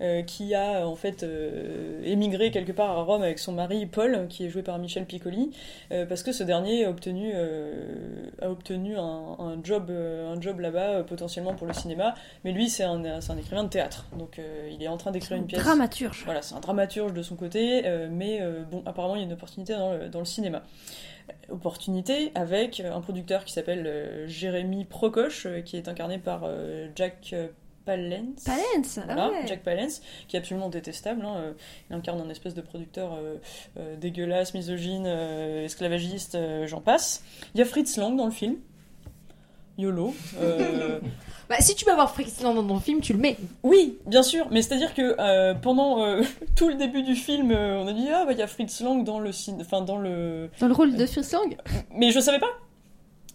euh, qui a en fait euh, émigré quelque part à Rome avec son mari Paul, qui est joué par Michel Piccoli, euh, parce que ce dernier a obtenu, euh, a obtenu un, un job, euh, un job là-bas euh, potentiellement pour le cinéma, mais lui c'est un, écrivain de théâtre, donc euh, il est en train d'écrire une pièce. Dramaturge. Voilà, c'est un dramaturge de son côté, euh, mais euh, bon, apparemment il y a une opportunité dans le, dans le cinéma. Opportunité avec un producteur qui s'appelle euh, Jérémy Procoche, euh, qui est incarné par euh, Jack euh, Palance. Palance, ah Voilà, ouais. Jack Palance, qui est absolument détestable. hein, euh, Il incarne un espèce de producteur euh, euh, dégueulasse, misogyne, euh, esclavagiste, euh, j'en passe. Il y a Fritz Lang dans le film. YOLO. euh, Bah, si tu peux avoir Fritz Lang dans ton film, tu le mets. Oui, bien sûr, mais c'est-à-dire que euh, pendant euh, tout le début du film, euh, on a dit ah bah il y a Fritz Lang dans le cin- enfin dans le Dans le rôle de Fritz Lang? mais je savais pas.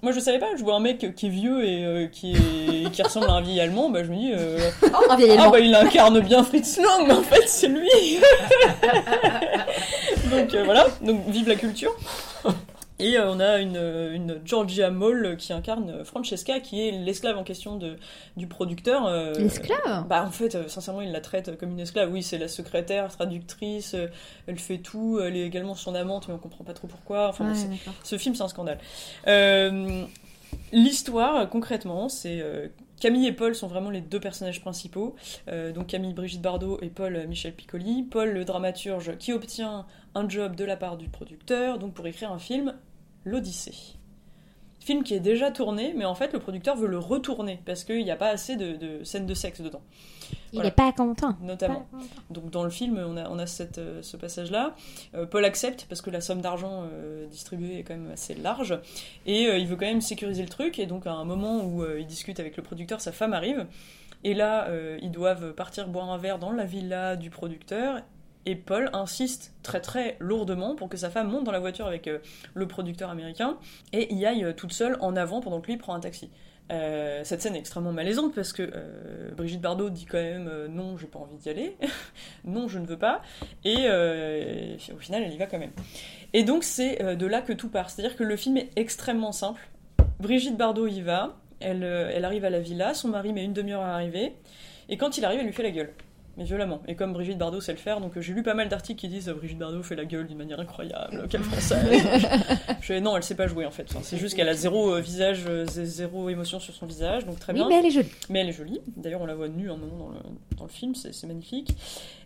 Moi je savais pas, je vois un mec qui est vieux et euh, qui, est... qui ressemble à un vieil allemand, bah je me dis euh, Oh, un vieil ah allemand. bah il incarne bien Fritz Lang, mais en fait c'est lui. donc euh, voilà, donc vive la culture. Et euh, on a une, une Georgia Moll qui incarne Francesca, qui est l'esclave en question de, du producteur. euh, L'esclave Bah en fait, euh, sincèrement, il la traite comme une esclave. Oui, c'est la secrétaire, traductrice, euh, elle fait tout, elle est également son amante, mais on comprend pas trop pourquoi. Enfin, Ouais, ce film, c'est un scandale. L'histoire, concrètement, c'est Camille et Paul sont vraiment les deux personnages principaux. Euh, donc Camille Brigitte Bardot et Paul euh, Michel Piccoli. Paul, le dramaturge, qui obtient un job de la part du producteur, donc pour écrire un film, L'Odyssée. Film qui est déjà tourné, mais en fait le producteur veut le retourner parce qu'il n'y a pas assez de, de scènes de sexe dedans. Il Voilà. est pas content. Notamment. Donc dans le film, on a, on a cette, euh, ce passage-là. Euh, Paul accepte parce que la somme d'argent euh, distribuée est quand même assez large. Et il veut quand même sécuriser le truc. Et donc à un moment où il discute avec le producteur, sa femme arrive. Et là, euh, ils doivent partir boire un verre dans la villa du producteur. Et Paul insiste très très lourdement pour que sa femme monte dans la voiture avec euh, le producteur américain et y aille toute seule en avant pendant que lui prend un taxi. Euh, cette scène est extrêmement malaisante parce que euh, Brigitte Bardot dit quand même euh, non, j'ai pas envie d'y aller, non, je ne veux pas, et, et au final, elle y va quand même. Et donc, c'est de là que tout part. C'est-à-dire que le film est extrêmement simple. Brigitte Bardot y va, elle, elle arrive à la villa, son mari met une demi-heure à arriver, et quand il arrive, elle lui fait la gueule. Mais violemment. Et comme Brigitte Bardot sait le faire, donc euh, j'ai lu pas mal d'articles qui disent euh, Brigitte Bardot fait la gueule d'une manière incroyable, quelle française. je non, elle sait pas jouer en fait. Enfin, c'est juste qu'elle a zéro euh, visage, euh, zé- zéro émotion sur son visage, donc très Oui, bien. mais elle est jolie. Mais elle est jolie. D'ailleurs, on la voit nue un moment dans le, dans le film, c'est magnifique.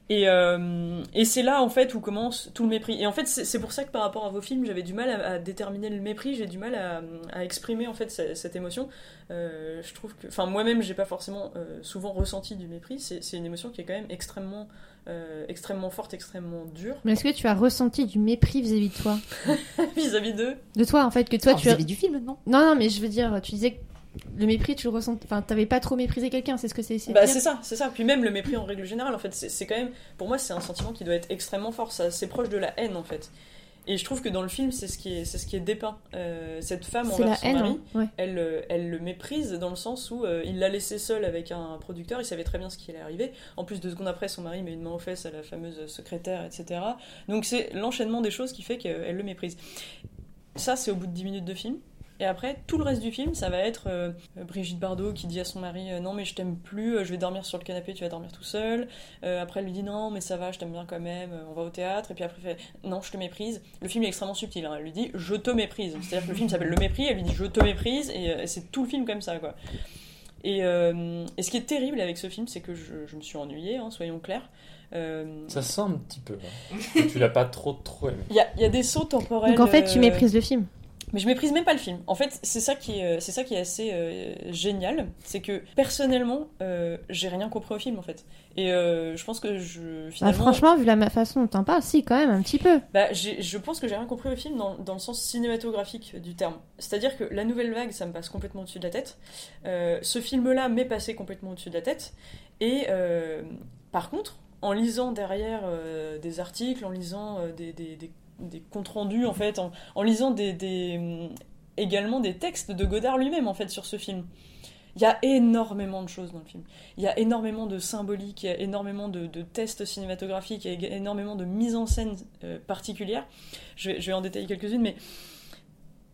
Et, euh, et c'est là, en fait, où commence tout le mépris. Et en fait, c'est pour ça que par rapport à vos films, j'avais du mal à, à déterminer le mépris, j'ai du mal à, à exprimer, en fait, cette, cette émotion. Euh, je trouve que... Enfin, moi-même, j'ai pas forcément euh, souvent ressenti du mépris. C'est c'est une émotion qui est quand même extrêmement, euh, extrêmement forte, extrêmement dure. Mais est-ce que tu as ressenti du mépris vis-à-vis de toi? Vis-à-vis d'eux. De toi, en fait, que toi tu vis-à-vis du film, non? Non, non, mais je veux dire, tu disais que le mépris, tu le ressens. Enfin, t'avais pas trop méprisé quelqu'un, c'est ce que c'est. c'est Bah ça, c'est ça. Puis même le mépris en règle générale, en fait, c'est quand même, pour moi, c'est un sentiment qui doit être extrêmement fort. ça- C'est proche de la haine, en fait. Et je trouve que dans le film, c'est ce qui est, c'est ce qui est dépeint. Euh, cette femme envers son haine, mari, hein, ouais. elle, euh, elle le méprise dans le sens où euh, il l'a laissée seule avec un producteur, il savait très bien ce qui allait arriver. En plus, deux secondes après, son mari met une main aux fesses à la fameuse secrétaire, etc. Donc c'est l'enchaînement des choses qui fait qu'elle le méprise. Ça, c'est au bout de 10 minutes de film. Et après, tout le reste du film, ça va être euh, Brigitte Bardot qui dit à son mari euh, Non, mais je t'aime plus, euh, je vais dormir sur le canapé, tu vas dormir tout seul. Euh, après, elle lui dit Non, mais ça va, je t'aime bien quand même, on va au théâtre. Et puis après, elle fait Non, je te méprise. Le film est extrêmement subtil. hein. Elle lui dit Je te méprise. C'est-à-dire que le film s'appelle Le mépris, elle lui dit Je te méprise, et euh, c'est tout le film comme ça, quoi. Et, euh, et ce qui est terrible avec ce film, c'est que je, je me suis ennuyée, hein, soyons clairs. Euh, Ça sent un petit peu. hein. Tu l'as pas trop trop aimé. Il y a, il y a des sauts temporels. Donc en fait, tu euh, méprises le film. Mais je méprise même pas le film. En fait, c'est ça qui est, euh, c'est ça qui est assez euh, génial, c'est que personnellement, euh, j'ai rien compris au film en fait. Et euh, je pense que je Bah, finalement, franchement, vu la façon dont t'en parles, si, quand même, un petit peu. bah, je pense que j'ai rien compris au film dans, dans le sens cinématographique du terme. C'est-à-dire que la nouvelle vague, ça me passe complètement au-dessus de la tête. Ce film-là m'est passé complètement au-dessus de la tête. Et par contre, en lisant derrière des articles, en lisant des, des- des- des comptes rendus, en fait, en, lisant des, hum, également des textes de Godard lui-même, en fait, sur ce film. Il y a énormément de choses dans le film. Il y a énormément de symbolique, il y a énormément de, tests cinématographiques, il y a énormément de mise en scène euh, particulière. Je vais, en détailler quelques-unes, mais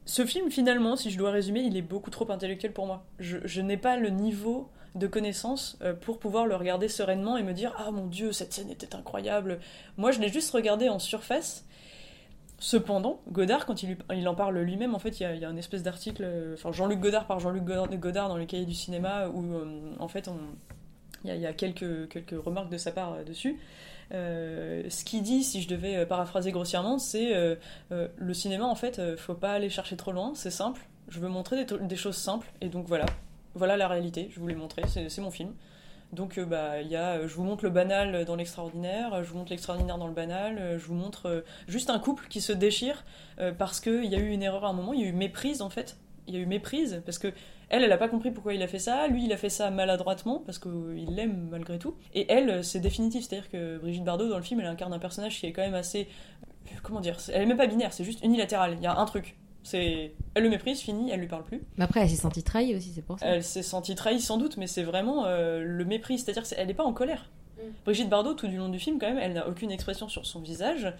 ce film, finalement, si je dois résumer, il est beaucoup trop intellectuel pour moi. Je, je n'ai pas le niveau de connaissance euh, pour pouvoir le regarder sereinement et me dire Ah mon dieu, cette scène était incroyable. Moi, je l'ai juste regardé en surface. Cependant, Godard, quand il, en parle lui-même, en fait, il y a, il y a un espèce d'article, euh, enfin Jean-Luc Godard par Jean-Luc Godard dans les cahiers du cinéma, où euh, en fait, il y a, quelques, quelques remarques de sa part euh, dessus. Ce qu'il dit, si je devais paraphraser grossièrement, c'est le cinéma, en fait, faut pas aller chercher trop loin, c'est simple. Je veux montrer des, des choses simples, et donc voilà, voilà la réalité. Je vous l'ai montré, c'est mon film. Donc euh, bah il y a, euh, je vous montre le banal dans l'extraordinaire, je vous montre l'extraordinaire dans le banal, euh, je vous montre juste un couple qui se déchire parce qu'il y a eu une erreur à un moment, il y a eu méprise en fait. Il y a eu méprise parce que elle, elle a pas compris pourquoi il a fait ça. Lui, il a fait ça maladroitement parce qu'il l'aime malgré tout. Et elle, c'est définitif. C'est-à-dire que Brigitte Bardot, dans le film, elle incarne un personnage qui est quand même assez. Comment dire Elle est même pas binaire, c'est juste unilatéral. Il y a un truc. C'est. Elle le méprise, fini, elle lui parle plus. Mais après, elle s'est sentie trahie aussi, c'est pour ça. Elle s'est sentie trahie sans doute, mais c'est vraiment euh, le mépris. C'est-à-dire qu'elle n'est pas en colère. Brigitte Bardot, tout du long du film, quand même, elle n'a aucune expression sur son visage.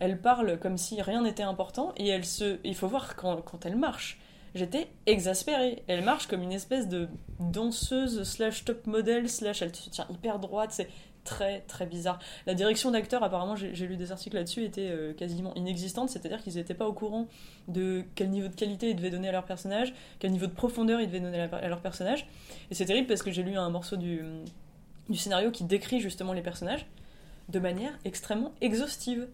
Elle parle comme si rien n'était important et elle se. Il faut voir quand, quand elle marche. J'étais exaspérée. Elle marche comme une espèce de danseuse slash top model slash elle se tient hyper droite. C'est très très bizarre. La direction d'acteurs, apparemment, j'ai lu des articles là-dessus, était euh, quasiment inexistante. C'est-à-dire qu'ils n'étaient pas au courant de quel niveau de qualité ils devaient donner à leur personnage, quel niveau de profondeur ils devaient donner à leur personnage. Et c'est terrible parce que j'ai lu un morceau du scénario qui décrit justement les personnages de manière extrêmement exhaustive.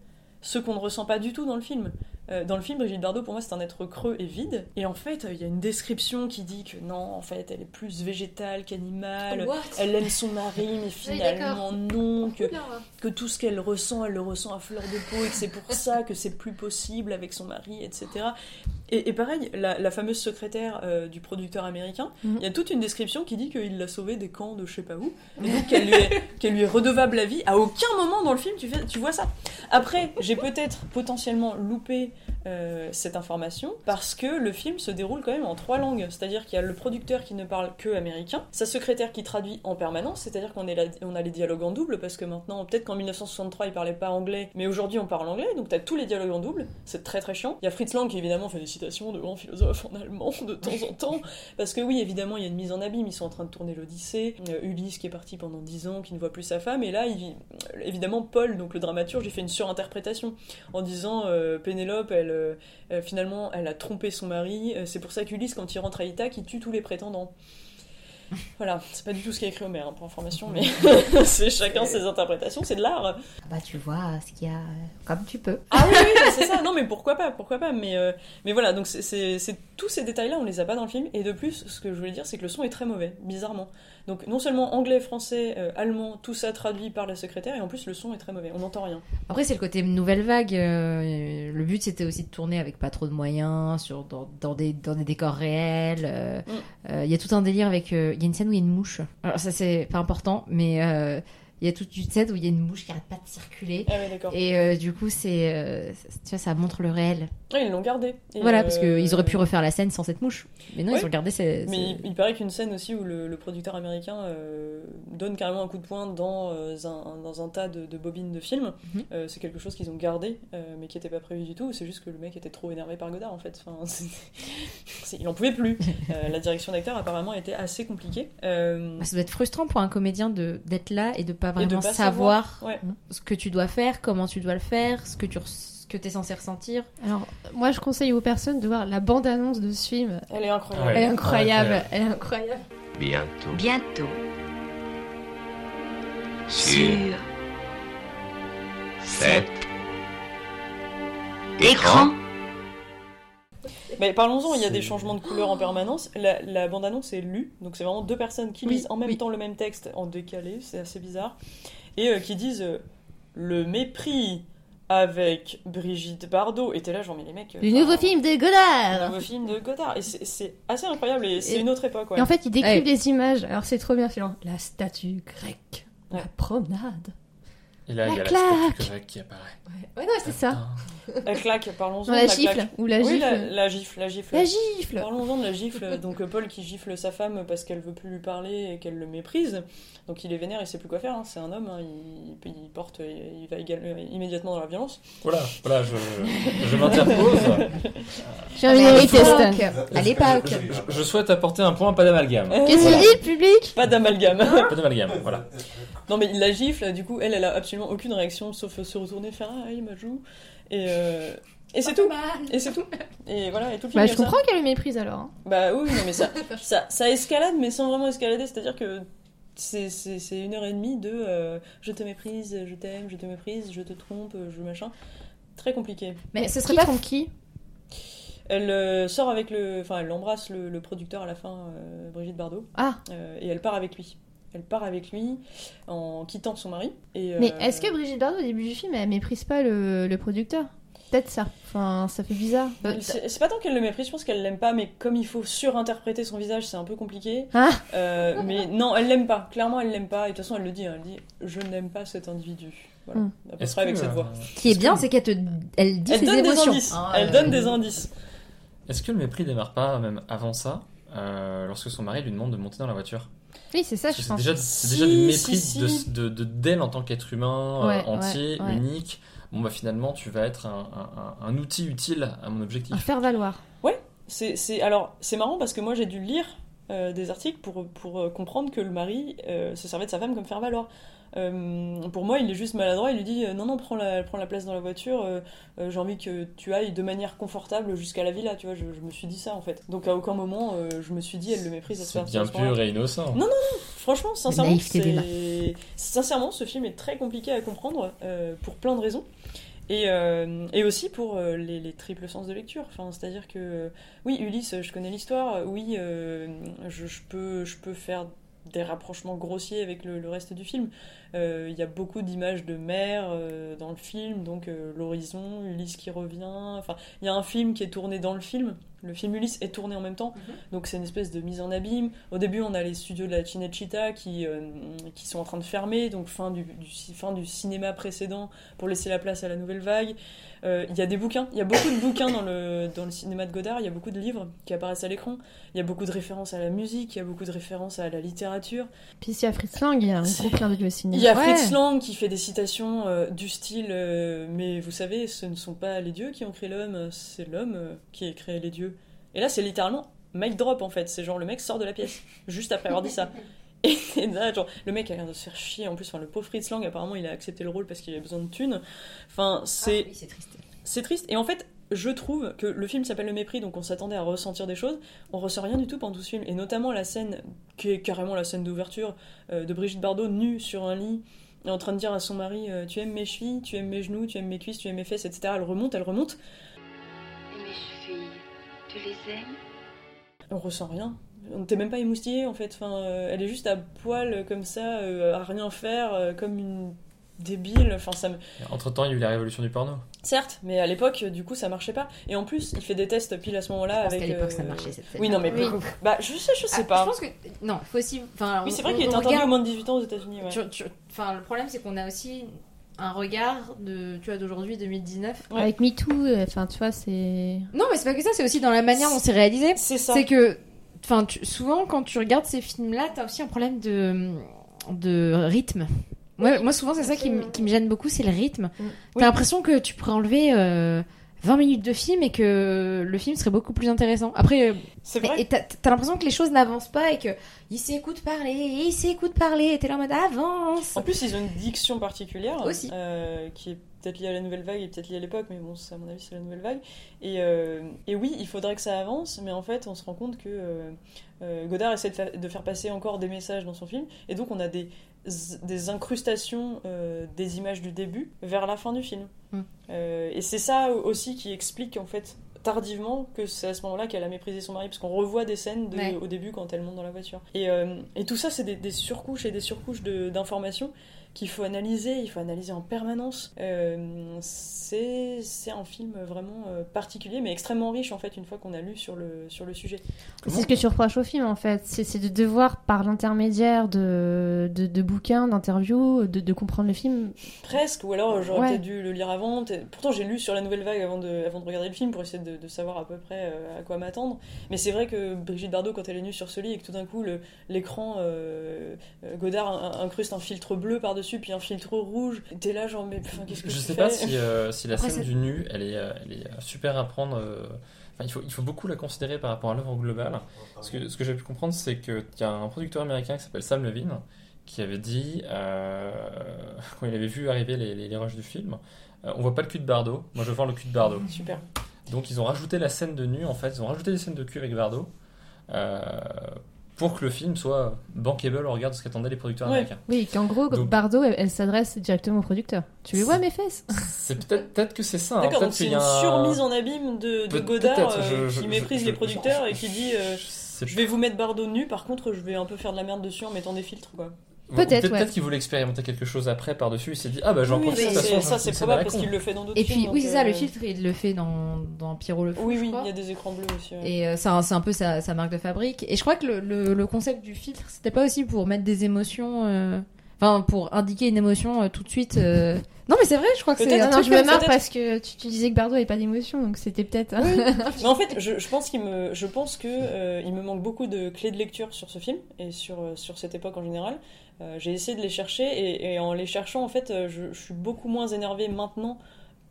Ce qu'on ne ressent pas du tout dans le film. Euh, dans le film, Brigitte Bardot, pour moi, c'est un être creux et vide. Et en fait, il y a une description qui dit que non, en fait, elle est plus végétale qu'animale. What Elle aime son mari, mais finalement non. Que, Oula. que tout ce qu'elle ressent, elle le ressent à fleur de peau et que c'est pour ça que c'est plus possible avec son mari, etc. Et, et pareil, la, la fameuse secrétaire euh, du producteur américain, il Mhm. y a toute une description qui dit qu'il l'a sauvée des camps de je sais pas où, et donc qu'elle lui, est- qu'elle lui est redevable la vie. À aucun moment dans le film tu, fais, tu vois ça. Après, j'ai peut-être potentiellement loupé euh, cette information parce que le film se déroule quand même en trois langues. C'est-à-dire qu'il y a le producteur qui ne parle que américain, sa secrétaire qui traduit en permanence, c'est-à-dire qu'on on a les dialogues en double parce que maintenant, peut-être qu'en 1963 il parlait pas anglais, mais aujourd'hui on parle anglais, donc t'as tous les dialogues en double, c'est très très chiant. Il y a Fritz Lang qui évidemment fait des citations de grands philosophes en allemand de temps en temps, parce que oui, évidemment, il y a une mise en abîme, ils sont en train de tourner l'Odyssée, euh, Ulysse qui est parti pendant 10 ans, qui ne voit plus sa femme, et là, il, évidemment, Paul, donc le dramaturge, il fait une surinterprétation en disant euh, Pénélope, elle, euh, euh, finalement, elle a trompé son mari, euh, c'est pour ça qu'Ulysse, quand il rentre à Ithaque, il tue tous les prétendants. Voilà, c'est pas du tout ce qu'a écrit Homer, hein, pour information, mais c'est chacun ses interprétations, c'est de l'art. Ah bah tu vois ce qu'il y a euh, comme tu peux. Ah oui, oui, bah, c'est ça. Non, mais pourquoi pas, pourquoi pas. Mais, euh, mais voilà, donc c'est- tous ces détails-là, on les a pas dans le film. Et de plus, ce que je voulais dire, c'est que le son est très mauvais, bizarrement. Donc non seulement anglais, français, euh, allemand, tout ça traduit par la secrétaire, et en plus le son est très mauvais. On n'entend rien. Après, c'est le côté nouvelle vague. euh, le but, c'était aussi de tourner avec pas trop de moyens, sur, dans, dans des, dans des décors réels. euh, Mm. Il y a tout un délire avec. Il y a une scène où il y a une mouche. Alors, ça, c'est pas important, mais il y a toute une scène où il y a une mouche qui arrête pas de circuler. Ah ouais. Et euh, du coup, c'est. euh, tu vois, ça montre le réel. Ouais, ils l'ont gardé. Et, Voilà, parce euh, qu'ils auraient pu refaire la scène sans cette mouche. Mais non, Ouais. ils ont gardé ces. Mais il, il paraît qu'une scène aussi où le, le producteur américain euh, donne carrément un coup de poing dans, un, dans un tas de, de bobines de films, Mhm. euh, c'est quelque chose qu'ils ont gardé, mais qui n'était pas prévu du tout. C'est juste que le mec était trop énervé par Godard en fait. Enfin, c'est- c'est- il en pouvait plus. La direction d'acteur apparemment était assez compliquée. Bah, ça doit être frustrant pour un comédien de d'être là et de pas vraiment pas savoir, savoir, ouais. ce que tu dois faire, comment tu dois le faire, ce que tu ce que es censé ressentir. Alors, moi, je conseille aux personnes de voir la bande-annonce de ce film. Elle est incroyable. Elle est incroyable. Ouais, Elle est incroyable. Bientôt. Bientôt. Sur Sur 7 écran. Mais parlons-en, il y a des changements de couleur en permanence. La, la bande-annonce est lue, donc c'est vraiment deux personnes qui Oui, lisent en même oui. temps le même texte en décalé, c'est assez bizarre, et euh, qui disent euh, le mépris avec Brigitte Bardot. Et t'es là, genre, mais les mecs. euh, Le nouveau film de Le Godard nouveau film de Godard. Et c'est assez incroyable, et c'est une autre époque, ouais. Et en fait, il décrit Ouais. des images. Alors, c'est trop bien, film. La statue grecque. La promenade. Et là, il y a La la claque. statue grecque qui apparaît. Ouais, ouais non, c'est ça. La claque, parlons-en. Non, de la gifle, claque. ou la Oui, gifle. La, la gifle, la gifle. La gifle Parlons-en de la gifle. Donc euh, Paul qui gifle sa femme parce qu'elle veut plus lui parler et qu'elle le méprise. Donc il est vénère, il sait plus quoi faire. hein. C'est un homme, hein. il, il porte, il va euh, immédiatement dans la violence. Voilà, voilà, je, je m'interpose. J'ai un à l'époque. Je, je- je souhaite apporter un point, pas d'amalgame. Qu'est-ce qu'il dit, le public? Pas d'amalgame. Pas d'amalgame, voilà. Non mais il la gifle, du coup elle, elle a absolument aucune réaction sauf se retourner, faire ah il m'a joue et euh, et c'est tout. Et c'est tout. Et voilà et tout. Bah, je comprends qu'elle le méprise alors. hein. Bah oui, non, mais ça, ça, ça escalade, mais sans vraiment escalader. C'est-à-dire que c'est, c'est, c'est une heure et demie de euh, je te méprise, je t'aime, je te méprise, je te trompe, je machin. Très compliqué. Mais ce serait Qui pas trompe qui Elle euh, sort avec le. Enfin, elle embrasse le, le producteur à la fin, euh, Brigitte Bardot, Ah, euh, et elle part avec lui. Elle part avec lui en quittant son mari. Et, mais euh, est-ce que Brigitte Bardot, au début du film, elle méprise pas le, le producteur? Peut-être ça. Enfin, ça fait bizarre. Euh, C'est c'est pas tant qu'elle le méprise, je pense qu'elle l'aime pas, mais comme il faut surinterpréter son visage, c'est un peu compliqué. Ah. Euh, mais non, elle l'aime pas. Clairement, elle l'aime pas. Et de toute façon, elle le dit. hein, elle dit Je n'aime pas cet individu. Voilà, Hmm. à peu Est-ce près avec que, cette voix. Ce qui est bien, c'est qu'elle te, elle dit Elle ses donne des indices. Hein, elle euh, donne des indices. Est-ce que le mépris démarre pas même avant ça, euh, lorsque son mari lui demande de monter dans la voiture? Oui, c'est ça, je pense. déjà, c'est Si, déjà du si, mépris si. de, de, de- d'elle en tant qu'être humain euh, Ouais, entier, ouais, ouais. unique. Bon bah finalement tu vas être un, un- un- un outil utile à mon objectif. Un faire valoir. C'est, c'est- alors, c'est marrant parce que moi, j'ai dû lire euh, des articles pour, pour euh, comprendre que le mari euh, se servait de sa femme comme faire valoir. Euh, pour moi, il est juste maladroit. Il lui dit euh, non, non, prends la, prends la place dans la voiture. euh, euh, j'ai envie que tu ailles de manière confortable jusqu'à la villa. Tu vois, je, je me suis dit ça en fait. Donc à aucun moment, euh, je me suis dit elle le méprise. à ce- C'est bien pur et innocent. Non, Franchement, sincèrement, naïveté d'Emma. c'est... sincèrement, ce film est très compliqué à comprendre euh, pour plein de raisons. Et, euh, et aussi pour les, les triples sens de lecture. Enfin, c'est-à-dire que, oui, Ulysse, je connais l'histoire. Oui, euh, je, je peux, je peux faire des rapprochements grossiers avec le, le reste du film. Euh, Il y a beaucoup d'images de mer euh, dans le film, donc euh, l'horizon, Ulysse qui revient. Enfin, il y a un film qui est tourné dans le film. Le film Ulysse est tourné en même temps, donc c'est une espèce de mise en abîme. Au début, on a les studios de la Cinecittà qui, euh, qui sont en train de fermer, donc fin du, du- fin du cinéma précédent pour laisser la place à la nouvelle vague. Euh, Il y a des bouquins, il y a beaucoup de bouquins dans le, dans le cinéma de Godard, il y a beaucoup de livres qui apparaissent à l'écran. Il y a beaucoup de références à la musique, il y a beaucoup de références à la littérature. Puis s'il y a Fritz Lang, il y a un gros clin d'œil au cinéma. Il y a Ouais. Fritz Lang qui fait des citations euh, du style euh, Mais vous savez, ce ne sont pas les dieux qui ont créé l'homme, c'est l'homme euh, qui a créé les dieux. Et là, c'est littéralement mic drop en fait. C'est genre le mec sort de la pièce, juste après avoir dit ça. Et, et là, genre, le mec a l'air de se faire chier. En plus, enfin, le pauvre Fritz Lang, apparemment, il a accepté le rôle parce qu'il avait besoin de thunes. Enfin, c'est. Ah oui, c'est triste. C'est triste. Et en fait, je trouve que le film s'appelle Le Mépris, donc on s'attendait à ressentir des choses. On ressent rien du tout pendant tout ce film. Et notamment la scène, qui est carrément la scène d'ouverture, euh, de Brigitte Bardot nue sur un lit, en train de dire à son mari euh, Tu aimes mes chevilles, tu aimes mes genoux, tu aimes mes cuisses, tu aimes mes fesses, etc. Elle remonte, elle remonte. Et mes chevilles, tu les aimes? On ressent rien. On n'était même pas émoustillé en fait. Enfin, euh, elle est juste à poil comme ça, à rien faire, comme une débile. Enfin, ça me. Entre temps il y a eu la révolution du porno. Certes, mais à l'époque, euh, du coup, ça marchait pas. Et en plus, il fait des tests pile à ce moment-là avec. qu'à l'époque, euh, ça marchait, cette. Oui, non, mais Oui. bah, je sais, je sais Ah, pas. Je pense que non, il faut aussi. Enfin, Oui, c'est vrai qu'il est interdit regarde- au moins de 18 ans aux États-Unis. Ouais. tu- tu- Enfin, le problème, c'est qu'on a aussi un regard de, tu vois, d'aujourd'hui, 2019. Ouais. Avec MeToo, euh, enfin, tu vois, c'est. Non, mais c'est pas que ça, c'est aussi dans la manière dont c'est réalisé. C'est ça. C'est que, enfin, souvent quand tu regardes ces films-là, t'as aussi un problème de, de rythme. Moi, moi souvent, c'est ça qui, me- qui me gêne beaucoup, c'est le rythme. T'as Oui. l'impression que tu pourrais enlever euh, 20 minutes de film et que le film serait beaucoup plus intéressant. Après, euh, et- vrai. et t'as t'as l'impression que les choses n'avancent pas et que il s'écoute parler, il s'écoute parler, et t'es là en mode avance. En plus, ils ont une diction particulière Aussi. euh, qui est peut-être liée à la nouvelle vague et peut-être liée à l'époque, mais bon, à mon avis, c'est la nouvelle vague. Et, euh, et oui, il faudrait que ça avance, mais en fait, on se rend compte que euh, euh, Godard essaie de, fa- de faire passer encore des messages dans son film, et donc on a des, des incrustations euh, des images du début vers la fin du film. Mm. Et c'est ça aussi qui explique, en fait, tardivement que c'est à ce moment-là qu'elle a méprisé son mari parce qu'on revoit des scènes de- Ouais. au début quand elle monte dans la voiture et, et tout ça c'est des, des surcouches et des surcouches de- d'informations qu'il faut analyser il faut analyser en permanence Euh, c'est un film vraiment euh, particulier mais extrêmement riche en fait une fois qu'on a lu sur le, sur le sujet C'est ce que tu reproches au film en fait, c'est de devoir par l'intermédiaire de, de, de bouquins, d'interviews, de, de comprendre le film. Presque, ou alors j'aurais Ouais. peut-être dû le lire avant. Pourtant, j'ai lu sur la nouvelle vague avant de, avant de regarder le film pour essayer de, de savoir à peu près euh, à quoi m'attendre. Mais c'est vrai que Brigitte Bardot, quand elle est nue sur ce lit et que tout d'un coup l'écran, euh, euh, Godard in- incruste un filtre bleu par-dessus puis un filtre rouge, t'es là genre, mais enfin, qu'est-ce que Je tu sais fais pas si, euh, si la Après, scène du nu, elle est, euh, elle est euh, super à prendre. Enfin, il faut, il faut beaucoup la considérer par rapport à l'œuvre globale. Ce que, ce que j'ai pu comprendre, c'est qu'il y a un producteur américain qui s'appelle Sam Levine qui avait dit, euh, quand il avait vu arriver les, les, les rushs du film, euh, on voit pas le cul de Bardot, moi je veux voir le cul de Bardot. Super. Donc ils ont rajouté la scène de nu, en fait, ils ont rajouté des scènes de cul avec Bardot. euh, pour que le film soit bankable au regard de ce qu'attendaient les producteurs Ouais. américains. Oui, qu'en gros, Donc- Bardo, elle, elle s'adresse directement au producteur. Tu les vois mes fesses C'est peut-être peut-être que c'est ça. hein, D'accord, c'est une un- surmise en abîme de, de Peut- Godard peut-être, euh, je- je- qui je- méprise je- les je- producteurs et qui dit euh, je vais vous mettre Bardot nu, par contre je vais un peu faire de la merde dessus en mettant des filtres quoi. Peut-être, ouais. Peut-être qu'il voulait expérimenter quelque chose après par-dessus. Il s'est dit Ah bah j'en Oui, profite. mais de toute façon, ça c'est probable parce qu'il le fait dans d'autres Et films. puis, oui, c'est ça, le euh, filtre, il le fait dans, dans Pierrot le Fou. Oui, oui, il y a des écrans bleus aussi. ouais. Et euh, c'est un, c'est un peu sa, sa marque de fabrique. Et je crois que le, le, le concept du filtre, c'était pas aussi pour mettre des émotions. euh, Enfin, pour indiquer une émotion euh, tout de suite. euh. Non, mais c'est vrai, je crois que c'est. Non, truc je me marre parce que tu, tu disais que Bardo avait pas d'émotion, donc c'était peut-être. Mais en fait, je, je pense qu'il me, je pense que euh, il me manque beaucoup de clés de lecture sur ce film et sur sur cette époque en général. Euh, j'ai essayé de les chercher et, et en les cherchant, en fait, euh, je, je suis beaucoup moins énervé maintenant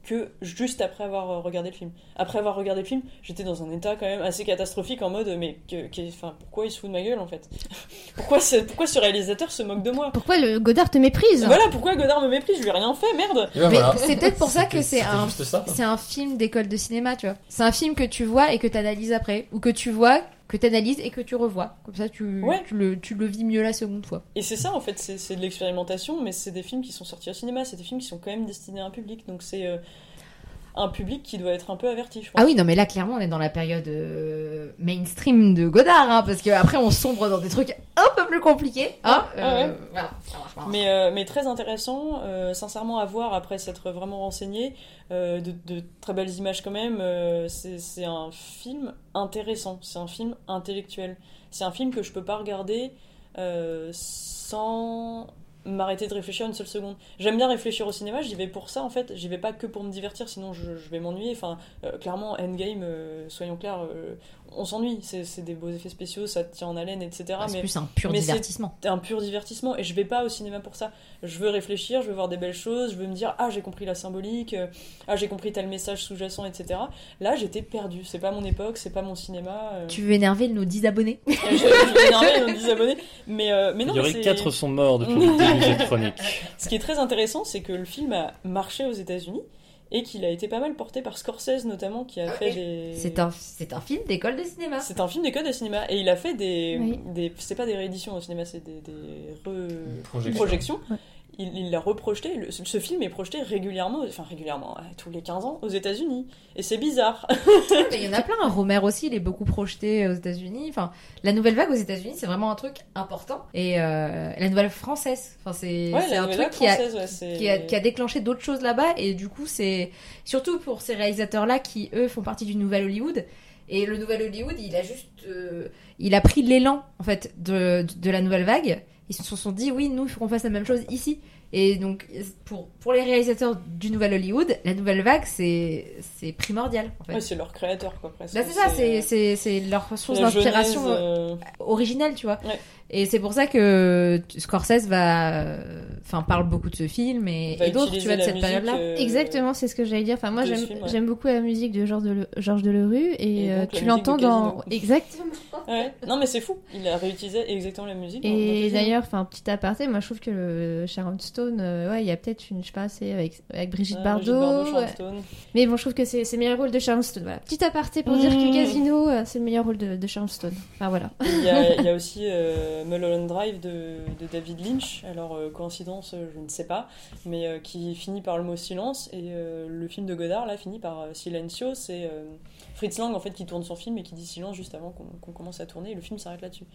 que juste après avoir euh, regardé le film. Après avoir regardé le film, j'étais dans un état quand même assez catastrophique en mode mais que, que- enfin, pourquoi il se fout de ma gueule en fait? Pourquoi, c'est- pourquoi ce réalisateur se moque de moi? Pourquoi le Godard te méprise? Voilà pourquoi Godard me méprise, je lui ai rien fait, merde ben Mais voilà. c'est peut-être pour ça que c'est un, c'est un film d'école de cinéma, tu vois. C'est un film que tu vois et que tu analyses après. Ou que tu vois, que tu analyses et que tu revois. Comme ça, tu, Ouais. tu, le, tu le vis mieux la seconde fois. Et c'est ça en fait, c'est de l'expérimentation, mais c'est des films qui sont sortis au cinéma, c'est des films qui sont quand même destinés à un public, donc c'est euh, un public qui doit être un peu averti, je pense. Ah oui, non, mais là, clairement, on est dans la période euh, mainstream de Godard, hein, parce qu'après, on sombre dans des trucs un peu plus compliqués. Hein, Ah Euh, ouais. voilà, ça marche pas. Mais, euh, mais très intéressant, sincèrement à voir après s'être vraiment renseigné, de, de très belles images quand même. c'est un film intéressant, c'est un film intellectuel. C'est un film que je peux pas regarder sans m'arrêter de réfléchir une seule seconde. J'aime bien réfléchir au cinéma, j'y vais pour ça en fait, j'y vais pas que pour me divertir, sinon je, vais m'ennuyer. Enfin, euh, clairement, Endgame, euh, soyons clairs, euh, on s'ennuie, c'est des beaux effets spéciaux, ça te tient en haleine, etc. Ah, c'est plus un pur mais c'est divertissement. un pur divertissement et je vais pas au cinéma pour ça. Je veux réfléchir, je veux voir des belles choses, je veux me dire ah j'ai compris la symbolique, euh, ah j'ai compris tel message sous-jacent, etc. Là j'étais perdu, c'est pas mon époque, c'est pas mon cinéma. euh. Tu veux énerver nos 10 abonnés je, je vais énerver nos 10 abonnés, mais euh, mais non. Il y aurait mais c'est- 400 morts depuis le début de cette chronique. Ce qui est très intéressant, c'est que le film a marché aux États-Unis et qu'il a été pas mal porté par Scorsese notamment, qui a fait des. C'est un, c'est un film d'école de cinéma. C'est un film d'école de cinéma et il a fait des, Oui. des c'est pas des rééditions au cinéma, c'est des, des re- Projections. projections. Il il l'a reprojeté. le- ce film est projeté régulièrement, enfin régulièrement, euh, tous les 15 ans aux États-Unis. Et c'est bizarre. Mais il y en a plein. Romer aussi, il est beaucoup projeté aux États-Unis. Enfin, la nouvelle vague aux États-Unis, c'est vraiment un truc important. Et euh, la nouvelle française, enfin, c'est Ouais, un truc qui a, française, ouais, qui, a, qui a déclenché d'autres choses là-bas. Et du coup, c'est surtout pour ces réalisateurs-là qui, eux, font partie du nouvel Hollywood. Et le nouvel Hollywood, il a juste. euh, il a pris l'élan, en fait, de, de la nouvelle vague. Ils se sont dit, oui, nous, il faut qu'on fasse la même chose ici. Et donc, pour, pour les réalisateurs du nouvel Hollywood, la nouvelle vague, c'est primordial, en fait. Ouais, c'est leur créateur, quoi, presque. Bah, c'est ça, c'est- c'est leur source d'inspiration euh, euh, originelle, tu vois. Ouais. Et c'est pour ça que Scorsese va, enfin, parle beaucoup de ce film et, d'autres, tu vois, de cette période-là. euh, Exactement, c'est ce que j'allais dire. Enfin, moi, j'aime ouais. beaucoup la musique de Georges Dele- Georges Delerue et, Et euh, donc, tu l'entends dans. Casino. Exactement. Ouais. Non, mais c'est fou. Il a réutilisé exactement la musique. Et Casino. d'ailleurs, enfin, petit aparté, moi je trouve que le Sharon Stone, euh, ouais, il y a peut-être une, je sais pas, c'est avec, avec Brigitte Bardot. Brigitte Bardot, Sharon ouais. Stone. Mais bon, je trouve que c'est le meilleur rôle de Sharon Stone. Voilà. Petit aparté pour dire Mmh. que Casino, euh, c'est le meilleur rôle de, de Sharon Stone. Enfin voilà. Il y, a, il y a aussi euh, Mulholland Drive de, David Lynch. Alors, euh, coïncidence, euh, je ne sais pas, mais euh, qui finit par le mot silence. Et euh, le film de Godard, là, finit par euh, Silencio. C'est euh, Fritz Lang, en fait, qui tourne son film et qui dit silence juste avant qu'on commence à tourner. Et le film s'arrête là-dessus.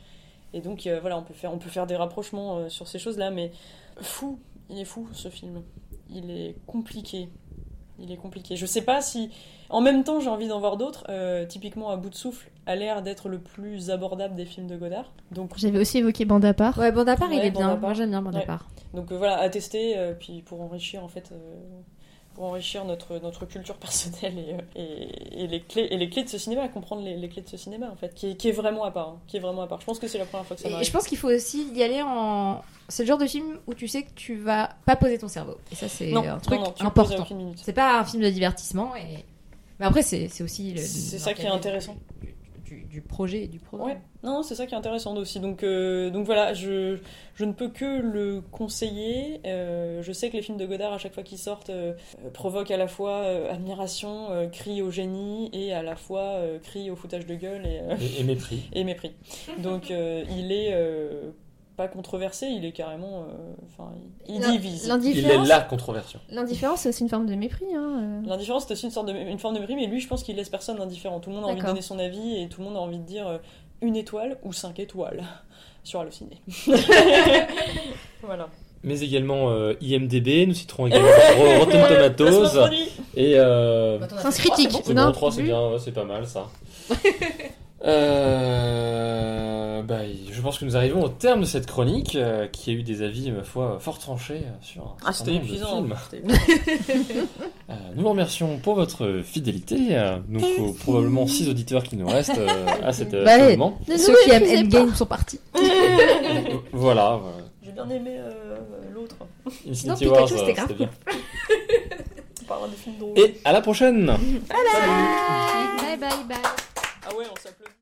Et donc, euh, voilà, on peut, faire, on peut faire des rapprochements euh, sur ces choses-là, mais fou, il est fou, ce film. Il est compliqué. Il est compliqué. Je sais pas si. En même temps, j'ai envie d'en voir d'autres. Euh, typiquement, À bout de souffle a l'air d'être le plus abordable des films de Godard. Donc, J'avais aussi évoqué Bande à part. Ouais, Bande à part, il est Bande bien. Moi, j'aime bien Bande à part. donc euh, voilà, à tester, euh, puis pour enrichir en fait. Pour enrichir notre, notre culture personnelle et, euh, et, et les clés, et les clés de ce cinéma, comprendre les, les clés de ce cinéma en fait, qui est, qui est vraiment à part. hein, qui est vraiment à part. Je pense que c'est la première fois que ça Et m'arrive. je pense qu'il faut aussi y aller en. C'est le genre de film où tu sais que tu vas pas poser ton cerveau. Et ça, c'est un truc non, important. C'est pas un film de divertissement. Et... Mais après, c'est c'est aussi. C'est ça qui est intéressant. Du, du- du projet et du programme. Ouais, non, c'est ça qui est intéressant aussi. Donc, euh, donc voilà, je, je ne peux que le conseiller. Euh, je sais que les films de Godard, à chaque fois qu'ils sortent, euh, provoquent à la fois euh, admiration, euh, cri au génie et à la fois euh, cri au foutage de gueule et, euh, Et, et mépris. et mépris. Donc euh, il est euh, pas controversé, il est carrément. euh, Enfin, il, il divise. Il est la controversion. l'indifférence, c'est aussi une forme de mépris. Hein. euh. L'indifférence, c'est aussi une, sorte de, une forme de mépris, mais lui, je pense qu'il laisse personne indifférent. Tout le monde a envie de donner son avis et tout le monde a envie de dire euh, une étoile ou cinq étoiles sur Allociné. voilà. Mais également euh, IMDB, nous citerons également Ro- Rotten Tomatoes. Et euh, Sens critique. c'est non bon, 3 c'est bien, ouais, c'est pas mal ça. Euh, bah, je pense que nous arrivons au terme de cette chronique euh, qui a eu des avis, ma foi, fort tranchés euh, sur un Ah, certain c'était nombre de épuisant. Euh, nous vous remercions pour votre fidélité. Euh, Nous faut probablement 6 auditeurs qui nous restent euh, à cet euh, Bah, ouais. moment. Ceux qui aiment Endgame sont partis. Voilà. J'ai bien aimé euh, l'autre. Infinity Non, Wars, c'était grave bien. On films. Et à la prochaine Bye bye bye. Ah ouais, on s'applaudit.